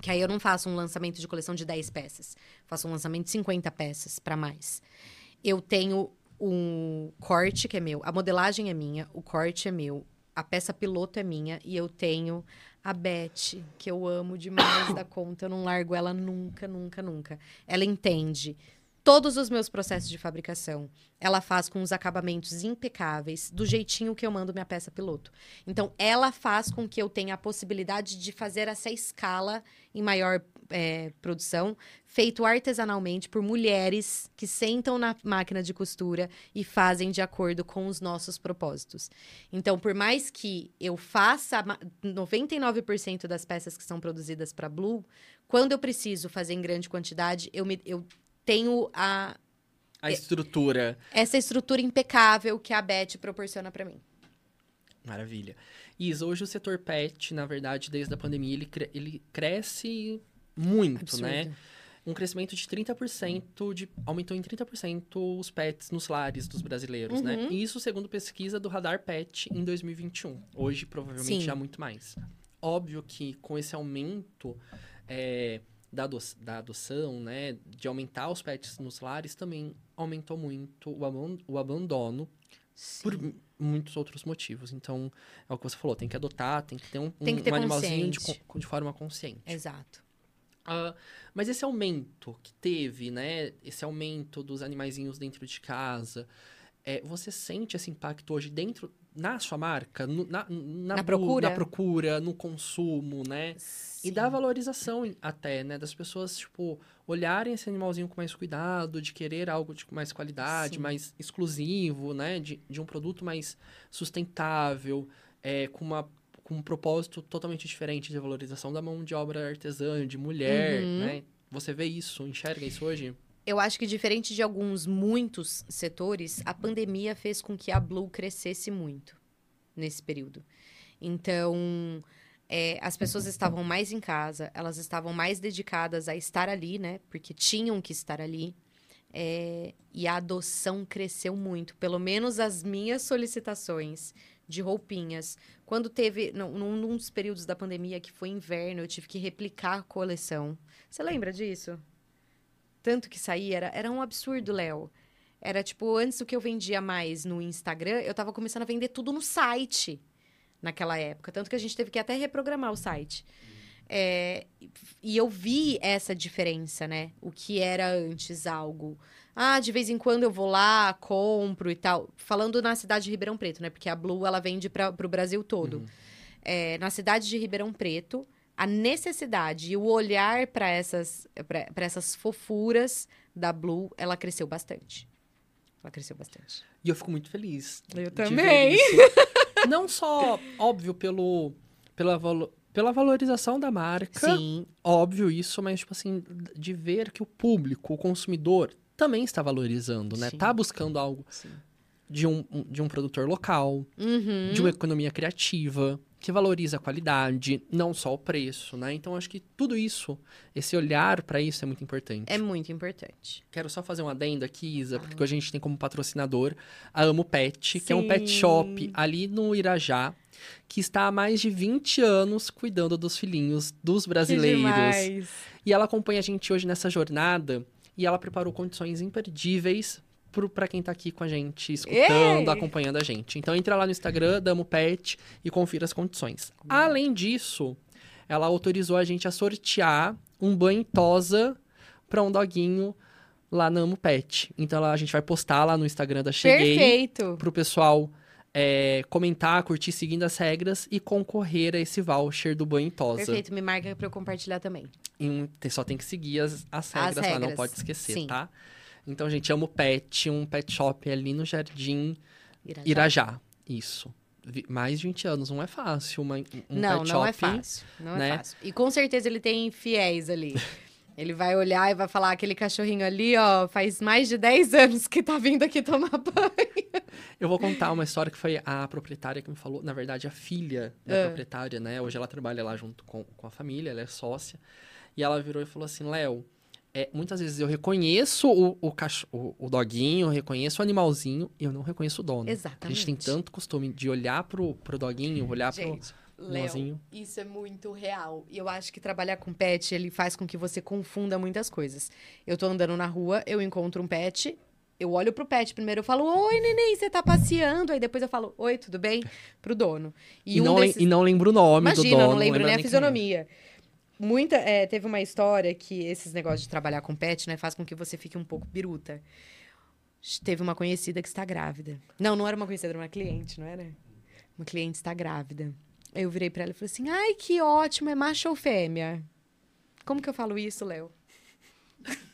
que aí eu não faço um lançamento de coleção de 10 peças, faço um lançamento de 50 peças para mais. Eu tenho um corte que é meu, a modelagem é minha, o corte é meu, a peça piloto é minha e eu tenho a Beth, que eu amo demais da [COUGHS] conta, eu não largo ela nunca, nunca, nunca. Ela entende todos os meus processos de fabricação. Ela faz com os acabamentos impecáveis, do jeitinho que eu mando minha peça piloto. Então, ela faz com que eu tenha a possibilidade de fazer essa escala em maior é, produção, feito artesanalmente por mulheres que sentam na máquina de costura e fazem de acordo com os nossos propósitos. Então, por mais que eu faça 99% das peças que são produzidas para Blue, quando eu preciso fazer em grande quantidade, eu, me, eu tenho a. A estrutura. Essa estrutura impecável que a Beth proporciona para mim. Maravilha. Isa, hoje o setor pet, na verdade, desde a pandemia, ele, cre ele cresce muito, Absurdo. né? Um crescimento de 30%, de, aumentou em 30% os pets nos lares dos brasileiros, né? uhum. né? E isso segundo pesquisa do Radar Pet em 2021. Hoje, provavelmente, Sim. já muito mais. Óbvio que com esse aumento, é, da, ado da adoção, né, de aumentar os pets nos lares, também aumentou muito o, aban o abandono Sim. por muitos outros motivos. Então, é o que você falou, tem que adotar, tem que ter um, Tem que um ter animalzinho de, de forma consciente. Exato. Ah, mas esse aumento que teve, né? Esse aumento dos animaizinhos dentro de casa, é, você sente esse impacto hoje dentro na sua marca, no- na, na, Na procura? na procura, no consumo, né? E Sim. da valorização até, né? Das pessoas, tipo, olharem esse animalzinho com mais cuidado, de querer algo de mais qualidade, Sim. mais exclusivo, né? De, de um produto mais sustentável, é, com, uma, com um propósito totalmente diferente de valorização da mão de obra artesã, de mulher, Uhum. né? Você vê isso, enxerga isso hoje? Eu acho que diferente de alguns, muitos setores, a pandemia fez com que a Blue crescesse muito nesse período. Então, é, as pessoas estavam mais em casa, elas estavam mais dedicadas a estar ali, né? Porque tinham que estar ali. É, e a adoção cresceu muito. Pelo menos as minhas solicitações de roupinhas. Quando teve, num, num dos períodos da pandemia, que foi inverno, eu tive que replicar a coleção. Você lembra disso? Tanto que saía, era, era um absurdo, Léo. Era tipo, antes do que eu vendia mais no Instagram, eu tava começando a vender tudo no site naquela época. Tanto que a gente teve que até reprogramar o site. É, e eu vi essa diferença, né? O que era antes algo. Ah, de vez em quando eu vou lá, compro e tal. Falando na cidade de Ribeirão Preto, né? Porque a Blue, ela vende para o Brasil todo. Uhum. É, na cidade de Ribeirão Preto, a necessidade e o olhar para essas, pra essas fofuras da Blue, ela cresceu bastante. Ela cresceu bastante. E eu fico muito feliz. Eu também. [LAUGHS] Não só, óbvio, pelo, pela, valo- pela valorização da marca, Sim, óbvio isso, mas, tipo assim, de ver que o público, o consumidor, também está valorizando, né? Sim. Tá buscando algo sim. de um, um- de um produtor local, Uhum. de uma economia criativa, que valoriza a qualidade, não só o preço, né? Então, acho que tudo isso, esse olhar para isso é muito importante. É muito importante. Quero só fazer um adendo aqui, Isa, porque a gente tem como patrocinador a Amo Pet, que é um pet Sim. shop ali no Irajá, que está há mais de 20 anos cuidando dos filhinhos dos brasileiros. E ela acompanha a gente hoje nessa jornada e ela preparou condições imperdíveis para quem tá aqui com a gente, escutando, Ei! acompanhando a gente. Então entra lá no Instagram, Damo Pet e confira as condições. Além disso, ela autorizou a gente a sortear um banho tosa para um doguinho lá na Amo Pet. Então ela- a gente vai postar lá no Instagram da Cheguei Perfeito. pro pessoal é, comentar, curtir seguindo as regras e concorrer a esse voucher do banho tosa. Perfeito, me marca pra eu compartilhar também. E um- só tem que seguir as, as regras lá, não regras, pode esquecer, sim. tá? Então, gente, amo pet, um pet shop ali no Jardim Irajá. Irajá. Isso. Mais de 20 anos, não é fácil uma, um não, pet não é shop. fácil. Não né? é fácil. E com certeza ele tem fiéis ali. [LAUGHS] Ele vai olhar e vai falar: aquele cachorrinho ali, ó, faz mais de 10 anos que tá vindo aqui tomar [LAUGHS] banho. Eu vou contar uma história que foi a proprietária que me falou, na verdade, a filha da Ah. proprietária, né? Hoje ela trabalha lá junto com, com a família, ela é sócia. E ela virou e falou assim: Léo, é, muitas vezes eu reconheço o, o, cacho- o, doguinho, eu reconheço o animalzinho e eu não reconheço o dono. A Exatamente. gente tem tanto costume de olhar pro, pro doguinho, olhar Gente, pro Léo, animalzinho. isso é muito real. E eu acho que trabalhar com pet, ele faz com que você confunda muitas coisas. Eu tô andando na rua, eu encontro um pet, eu olho pro pet primeiro, eu falo, oi, neném, você tá passeando? Aí depois eu falo, oi, tudo bem? Pro dono. E, um não, desses- e não lembro o nome Imagina, do dono. eu não lembro nem a é. Muita, é, teve uma história que esses negócios de trabalhar com pet, né, faz com que você fique um pouco biruta. Teve uma conhecida que está grávida. Não, não era uma conhecida, era uma cliente, não era? Uma cliente está grávida. Aí eu virei pra ela e falei assim: ai, que ótimo, é macho ou fêmea? Como que eu falo isso, Léo? [LAUGHS]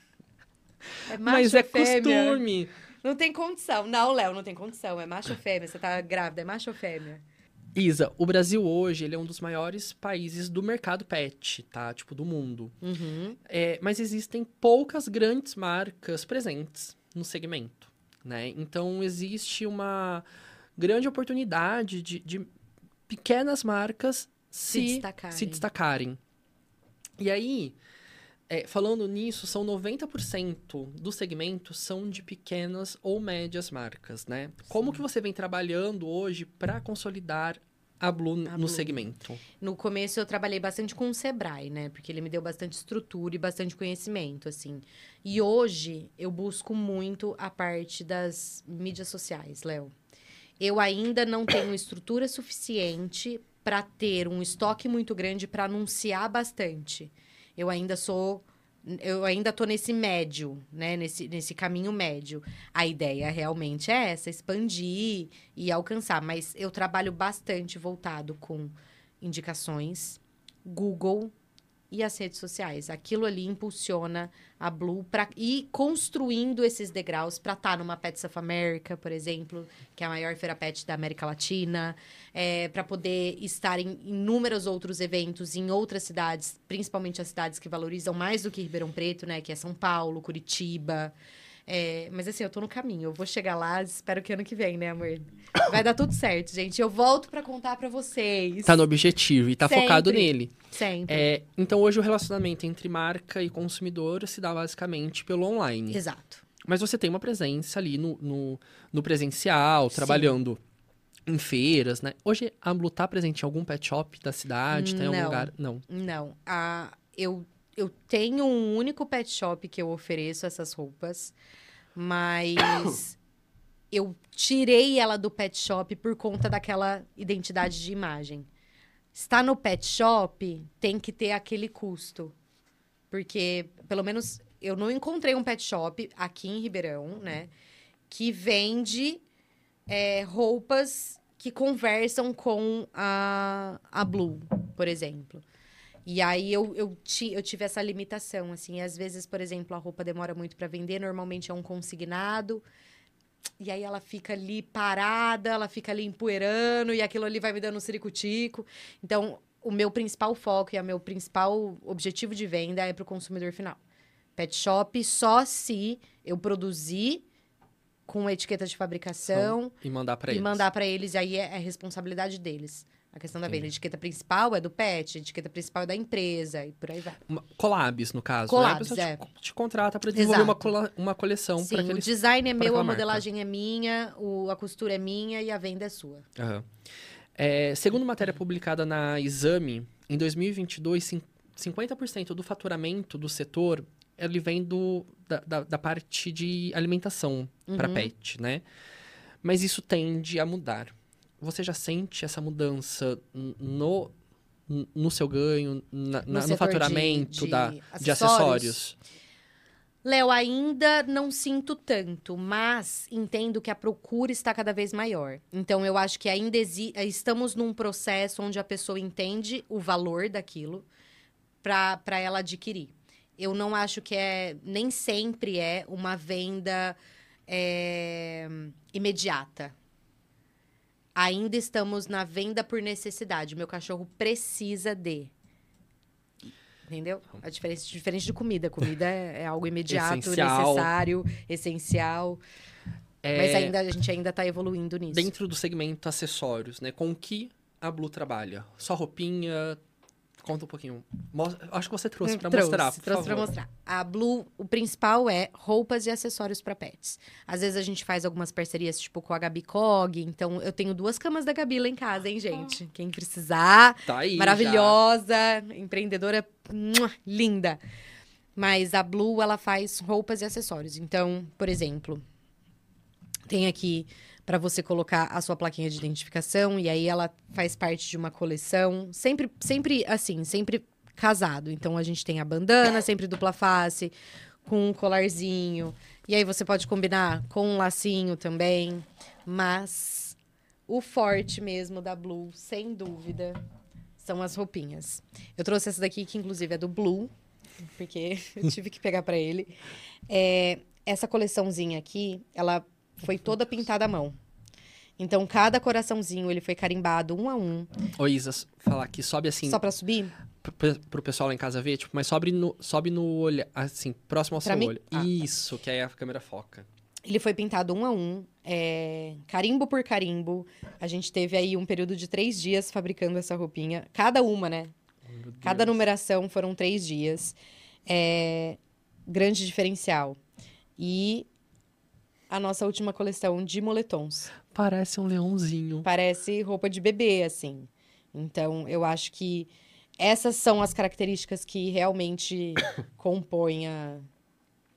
É macho Mas ou é fêmea? costume. Não tem condição. Não, Léo, não tem condição. É macho ou fêmea? Você tá grávida, é macho ou fêmea? Isa, o Brasil hoje ele é um dos maiores países do mercado pet, tá? Tipo, do mundo. Uhum. É, mas existem poucas grandes marcas presentes no segmento, né? Então, existe uma grande oportunidade de, de pequenas marcas Se se, destacarem. se destacarem. E aí, é, falando nisso, são 90% do segmento são de pequenas ou médias marcas, né? Como que você vem trabalhando hoje para consolidar a Blue A no Blue. segmento? No começo eu trabalhei bastante com o Sebrae, né? Porque ele me deu bastante estrutura e bastante conhecimento, assim. E hoje eu busco muito a parte das mídias sociais, Léo. Eu ainda não tenho estrutura suficiente para ter um estoque muito grande para anunciar bastante. Eu ainda sou eu ainda tô nesse médio, né? Nesse, nesse caminho médio. A ideia realmente é essa, expandir e alcançar. Mas eu trabalho bastante voltado com indicações, Google e as redes sociais. Aquilo ali impulsiona a Blue para ir construindo esses degraus para estar numa Pets of America, por exemplo, que é a maior feira pet da América Latina, é, para poder estar em inúmeros outros eventos em outras cidades, principalmente as cidades que valorizam mais do que Ribeirão Preto, né, que é São Paulo, Curitiba. É, mas assim, eu tô no caminho. Eu vou chegar lá, espero que ano que vem, né, amor? Vai dar tudo certo, gente. Eu volto para contar para vocês. Tá no objetivo e tá Sempre. focado nele. Sempre. É, então, hoje o relacionamento entre marca e consumidor se dá basicamente pelo online. Exato. Mas você tem uma presença ali no, no, no presencial, Sim. trabalhando em feiras, né? Hoje a Blue tá presente em algum pet shop da cidade? Tem algum Não. lugar? Não. Não. A, eu, eu tenho um único pet shop que eu ofereço essas roupas, mas [COUGHS] eu tirei ela do pet shop por conta daquela identidade de imagem. Está no pet shop, tem que ter aquele custo. Porque, pelo menos, eu não encontrei um pet shop aqui em Ribeirão, né? Que vende é, roupas que conversam com a, a Blue, por exemplo. E aí eu, eu, ti, eu tive essa limitação, assim. Às vezes, por exemplo, a roupa demora muito para vender, normalmente é um consignado. E aí ela fica ali parada, ela fica ali empoeirando, e aquilo ali vai me dando um ciricutico. Então, o meu principal foco e o meu principal objetivo de venda é para o consumidor final. Pet shop só se eu produzir com etiqueta de fabricação E mandar pra e eles. mandar para eles, aí é, é responsabilidade deles. A questão da venda. A etiqueta principal é do pet, a etiqueta principal é da empresa e por aí vai. Uma- collabs, no caso. Collabs, né? A é. te, te contrata pra desenvolver uma, Exato. uma coleção Sim, para o design é meu, a marca. modelagem é minha, o, a costura é minha e a venda é sua. Aham. É, segundo matéria publicada na Exame, em 2022, cin- 50% do faturamento do setor ele vem do, da, da, da parte de alimentação para Uhum. pet, né? Mas isso tende a mudar. Você já sente essa mudança no, no seu ganho, na- na- no, setor de- faturamento de da, de acessórios? acessórios? Léo, ainda não sinto tanto, mas entendo que a procura está cada vez maior. Então, eu acho que ainda estamos num processo onde a pessoa entende o valor daquilo para ela adquirir. Eu não acho que é, nem sempre é uma venda é, imediata. Ainda estamos na venda por necessidade. Meu cachorro precisa de. Entendeu? A diferença diferente de comida. Comida é, é algo imediato, Essencial. necessário, essencial. É, Mas ainda, a gente ainda está evoluindo nisso. Dentro do segmento acessórios, né? Com o que a Blue trabalha? Só roupinha? Conta um pouquinho. Mos- Acho que você trouxe Hum, pra trouxe, mostrar, por trouxe favor. mostrar. A Blue, o principal é roupas e acessórios para pets. Às vezes a gente faz algumas parcerias, tipo, com a Gabi Cog. Então, eu tenho duas camas da Gabi lá em casa, hein, gente? Quem precisar. Tá aí, já. Maravilhosa, empreendedora mua, linda. Mas a Blue, ela faz roupas e acessórios. Então, por exemplo, tem aqui para você colocar a sua plaquinha de identificação e aí ela faz parte de uma coleção, sempre sempre assim, sempre casado. Então a gente tem a bandana, sempre dupla face, com um colarzinho. E aí você pode combinar com um lacinho também, mas o forte mesmo da Blue, sem dúvida, são as roupinhas. Eu trouxe essa daqui que inclusive é do Blue, porque [LAUGHS] eu tive que pegar para ele. É, essa coleçãozinha aqui, ela foi toda pintada à mão. Então, cada coraçãozinho, ele foi carimbado um a um. Ô, Isa, falar que sobe assim, Só pra subir? pro, pe- pro pessoal lá em casa ver, tipo, mas sobe no, sobe no olho, assim, próximo ao Pra seu mim? olho. Ah, tá. Isso, que aí a câmera foca. Ele foi pintado um a um, é, carimbo por carimbo. A gente teve aí um período de três dias fabricando essa roupinha. Cada uma, né? Cada numeração foram três dias. É, grande diferencial. E a nossa última coleção de moletons. Parece um leãozinho. Parece roupa de bebê, assim. Então, eu acho que essas são as características que realmente [COUGHS] compõem a,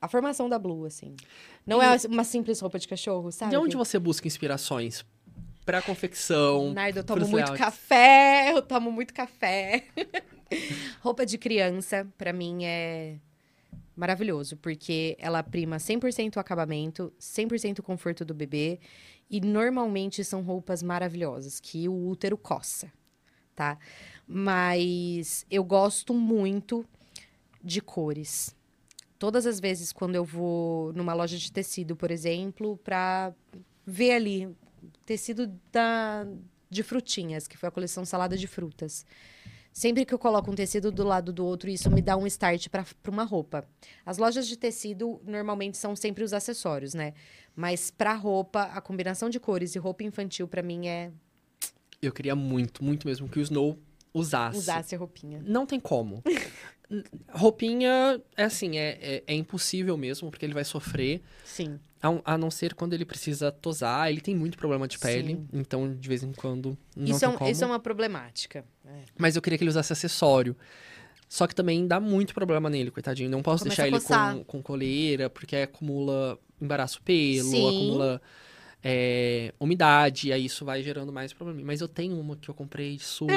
a formação da Blue, assim. Não E- é uma simples roupa de cachorro, sabe? De onde você busca inspirações? Pra confecção. Nardo, eu tomo muito layouts? café, eu tomo muito café. [LAUGHS] Roupa de criança, pra mim, é maravilhoso, porque ela prima 100% o acabamento, 100% o conforto do bebê, e normalmente são roupas maravilhosas, que o útero coça, tá? Mas eu gosto muito de cores. Todas as vezes quando eu vou numa loja de tecido, por exemplo, pra ver ali tecido da, de frutinhas, que foi a coleção salada de frutas. Sempre que eu coloco um tecido do lado do outro, isso me dá um start para uma roupa. As lojas de tecido normalmente são sempre os acessórios, né? Mas para roupa, a combinação de cores e roupa infantil para mim é Eu queria muito, muito mesmo que o Snow usasse. usar essa roupinha. Não tem como. [LAUGHS] Roupinha, é assim, é, é, é impossível mesmo, porque ele vai sofrer. Sim. A, a não ser quando ele precisa tosar. Ele tem muito problema de pele. Sim. Então, de vez em quando, não Isso é, tem um- como. isso é uma problemática. É. Mas eu queria que ele usasse acessório. Só que também dá muito problema nele, coitadinho. Não posso Começa deixar ele com, com coleira, porque acumula embaraço pelo, Sim. acumula é, umidade, e aí isso vai gerando mais problema. Mas eu tenho uma que eu comprei sua.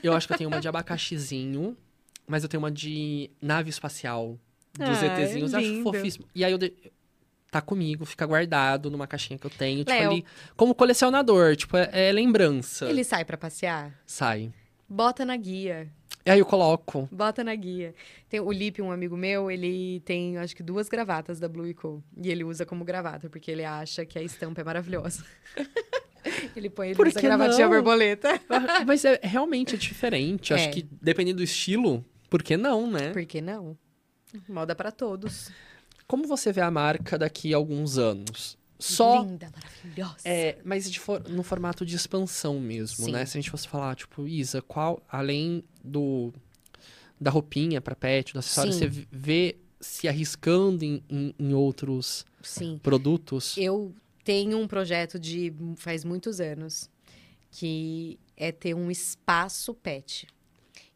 eu acho que eu tenho uma de abacaxizinho, mas eu tenho uma de nave espacial. Dos Ah, é ETzinhos, eu acho fofíssimo. E aí eu. de- Tá comigo, fica guardado numa caixinha que eu tenho, tipo ali, como colecionador, tipo, é, é lembrança. Ele sai para passear? Sai. Bota na guia. E aí eu coloco. Bota na guia. Tem o Lipe, um amigo meu, ele tem, acho que duas gravatas da Blue Co. E ele usa como gravata, porque ele acha que a estampa é maravilhosa. [LAUGHS] ele põe, ele Por usa gravatinha borboleta. Ah, [LAUGHS] Mas é realmente é diferente. É. Acho que dependendo do estilo, por que não, né? Por que não? Moda pra todos. Como você vê a marca daqui a alguns anos? Só. Linda, maravilhosa. É, mas de for- no formato de expansão mesmo, Sim. né? Se a gente fosse falar, tipo, Isa, qual, além do da roupinha pra pet, do acessório, Sim. você vê se arriscando em, em- em outros Sim. produtos? Eu tenho um projeto de faz muitos anos que é ter um espaço pet.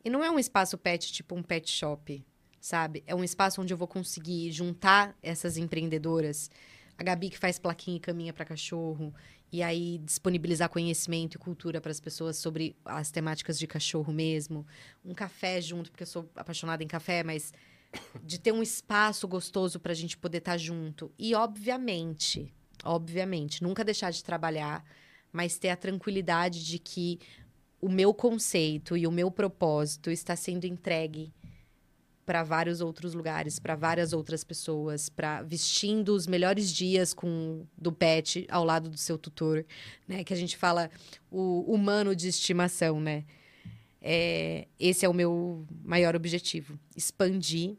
E não é um espaço pet tipo um pet shop, sabe? É um espaço onde eu vou conseguir juntar essas empreendedoras. A Gabi que faz plaquinha e caminha para cachorro e aí disponibilizar conhecimento e cultura para as pessoas sobre as temáticas de cachorro mesmo. Um café junto, porque eu sou apaixonada em café, mas de ter um espaço gostoso para a gente poder estar junto. E, obviamente, obviamente, nunca deixar de trabalhar, mas ter a tranquilidade de que o meu conceito e o meu propósito está sendo entregue para vários outros lugares, para várias outras pessoas, para vestindo os melhores dias com do pet ao lado do seu tutor, né? Que a gente fala o humano de estimação, né? É, esse é o meu maior objetivo, expandir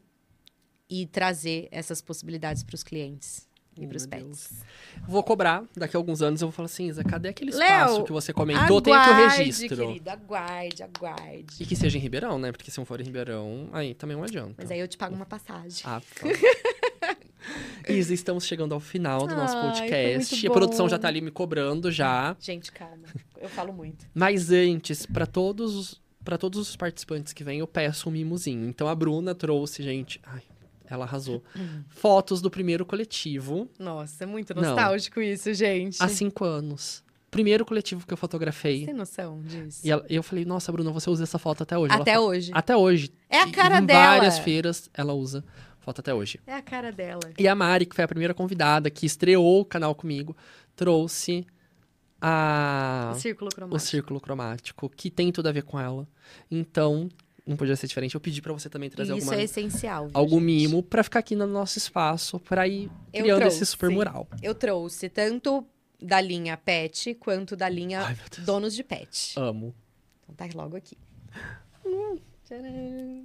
e trazer essas possibilidades para os clientes e para os meu pets. Vou cobrar, daqui a alguns anos eu vou falar assim, Isa, cadê aquele espaço que você comentou? Tem aqui o Aguarde, registro. querido, aguarde, aguarde. E que seja em Ribeirão, né? Porque se não for em Ribeirão, aí também não adianta. Mas aí eu te pago uma passagem. Ah, tá. [LAUGHS] Isa, estamos chegando ao final do nosso Ai, podcast. A produção já tá ali me cobrando já. Gente, calma. Eu falo muito. Mas antes, pra todos os para todos os participantes que vêm, eu peço um mimozinho. Então a Bruna trouxe, gente, ai, ela arrasou. Fotos do primeiro coletivo Nossa, é muito Não. nostálgico isso, gente. há cinco anos. Primeiro coletivo que eu Você fotografei. tem noção disso? E ela- eu falei, nossa, Bruna, você usa essa foto até hoje. Ela Até falou, hoje. Até hoje. É a cara em dela. várias feiras ela usa foto até hoje. É a cara dela. E a Mari, que foi a primeira convidada, que estreou o canal comigo, trouxe a... O círculo o cromático. círculo cromático, que tem tudo a ver com ela. Então, não podia ser diferente. Eu pedi pra você também trazer Isso alguma, é essencial. viu, algum gente? mimo pra ficar aqui no nosso espaço, pra ir Eu criando trouxe. esse super mural. Eu trouxe tanto da linha pet quanto da linha Ai, donos de pet. Amo. Então tá logo aqui. [LAUGHS] Tcharam.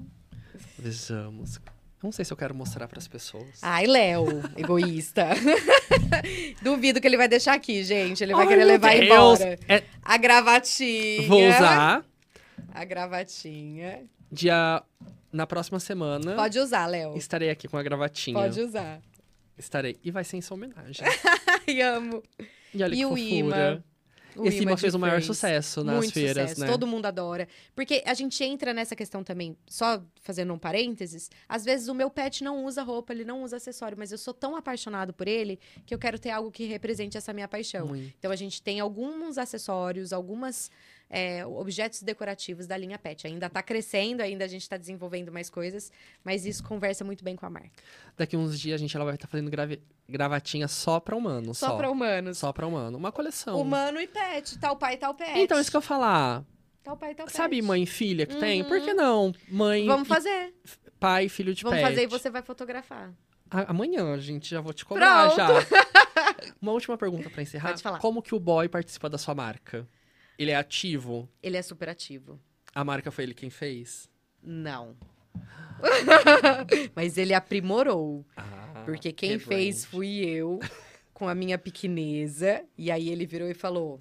Vejamos. Não sei se eu quero mostrar pras pessoas. Ai, Léo, egoísta. [LAUGHS] Duvido que ele vai deixar aqui, gente. Ele vai Ai, querer levar Deus. embora. É, A gravatinha. vou usar A gravatinha. Dia... Na próxima semana, Pode usar, Léo. estarei aqui com a gravatinha. Pode usar. Estarei. E vai ser em sua homenagem. [LAUGHS] Ai, amo. E olha E que o fofura. imã? O Esse imã Image fez o maior sucesso nas Muito feiras, sucesso, né? todo mundo adora. Porque a gente entra nessa questão também, só fazendo um parênteses, às vezes o meu pet não usa roupa, ele não usa acessório, mas eu sou tão apaixonado por ele que eu quero ter algo que represente essa minha paixão. Muito. Então a gente tem alguns acessórios, algumas é, objetos decorativos da linha pet. Ainda tá crescendo, ainda a gente tá desenvolvendo mais coisas, mas isso conversa muito bem com a marca. Daqui uns dias a gente ela vai estar fazendo grave- gravatinha só pra humano. Só, Só, para humanos. Só pra humano. Uma coleção. Humano e pet, tal pai, tal pet. Então, isso que eu falar. Tal pai, tal pet. Sabe mãe e filha que tem? Uhum. Por que não? Mãe, Vamos e fazer. pai e filho de Vamos pet. fazer e você vai fotografar. A- Amanhã, gente, já vou te cobrar Pronto. já. [LAUGHS] Uma última pergunta pra encerrar. Pode falar. Como que o boy participa da sua marca? Ele é ativo? Ele é super ativo. A marca foi ele quem fez? Não. [LAUGHS] Mas ele aprimorou. Ah, Porque quem rebrand. fez fui eu, com a minha pequeneza. E aí ele virou e falou: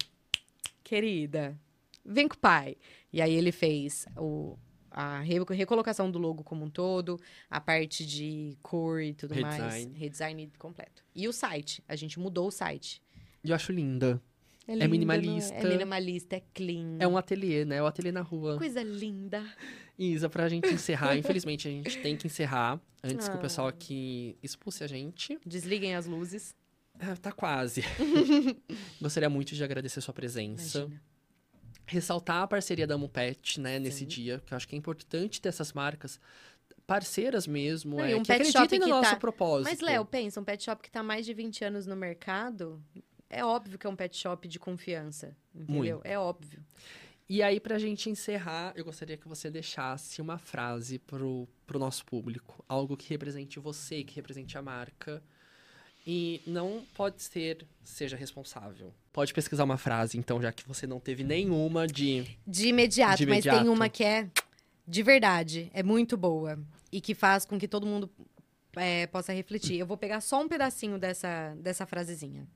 Querida, vem com o pai. E aí ele fez o, a re- recolocação do logo como um todo, a parte de cor e tudo mais. Redesign. Redesign completo. E o site. A gente mudou o site. Eu acho linda. Lindo, não minimalista. É minimalista, é clean. É um ateliê, né? É o ateliê na rua. Coisa linda. Isa, pra gente encerrar, infelizmente a gente tem que encerrar antes que o Ah. pessoal aqui expulse a gente. Desliguem as luzes. É, tá quase. [LAUGHS] Gostaria muito de agradecer sua presença. Imagina. Ressaltar a parceria da Mupet, né, nesse Sim. dia, que eu acho que é importante ter essas marcas parceiras mesmo, Não, é, um que pet acreditem shop no que nosso tá- propósito. Mas, Léo, pensa, um pet shop que tá há mais de 20 anos no mercado, é óbvio que é um pet shop de confiança. Entendeu? Muito. É óbvio. E aí, pra gente encerrar, eu gostaria que você deixasse uma frase pro, pro nosso público. Algo que represente você, que represente a marca. E não pode ser, seja responsável. Pode pesquisar uma frase, então, já que você não teve nenhuma de. De imediato, De mas tem imediato. uma que é de verdade, é muito boa. E que faz com que todo mundo é, possa refletir. Eu vou pegar só um pedacinho dessa, dessa frasezinha.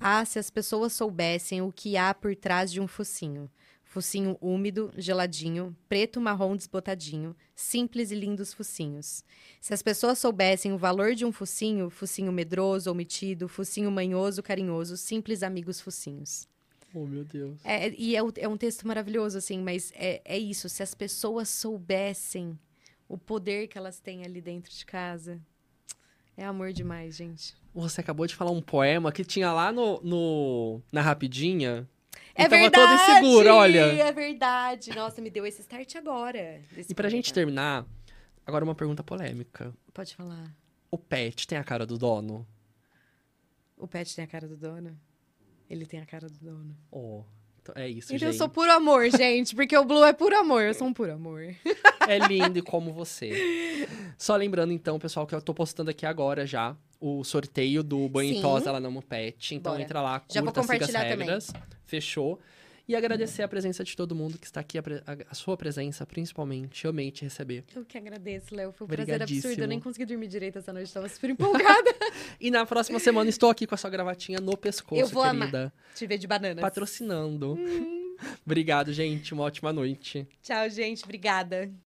Ah, se as pessoas soubessem o que há por trás de um focinho. Focinho úmido, geladinho, preto marrom desbotadinho, simples e lindos focinhos. Se as pessoas soubessem o valor de um focinho, focinho medroso, omitido, focinho manhoso, carinhoso, simples amigos focinhos. Oh, meu Deus. É, e é, é um texto maravilhoso, assim, mas é, é isso. Se as pessoas soubessem o poder que elas têm ali dentro de casa, é amor demais, gente. Você acabou de falar um poema que tinha lá no, no na Rapidinha. É e tava verdade! todo inseguro, olha. É verdade. Nossa, me deu esse start agora. E pra gente terminar, agora uma pergunta polêmica. Pode falar. O pet tem a cara do dono? O pet tem a cara do dono? Ele tem a cara do dono. Oh, é isso, Então eu gente. sou puro amor, gente, porque o Blue é puro amor. Eu sou um puro amor. É lindo e como você. Só lembrando, então, pessoal, que eu tô postando aqui agora já o sorteio do banho Sim. e tosa lá na. Então Bora. entra lá, Já vou curta, siga as compartilhar também. regras. Fechou. E agradecer a presença de todo mundo que está aqui, a, a- a sua presença, principalmente. Eu amei te receber. Eu que agradeço, Léo. Foi um prazer absurdo. Eu nem consegui dormir direito essa noite. Tava super empolgada. [LAUGHS] E na próxima semana estou aqui com a sua gravatinha no pescoço, Eu vou amar. querida. Te ver de bananas. Patrocinando. Hum. [LAUGHS] Obrigado, gente. Uma ótima noite. Tchau, gente. Obrigada.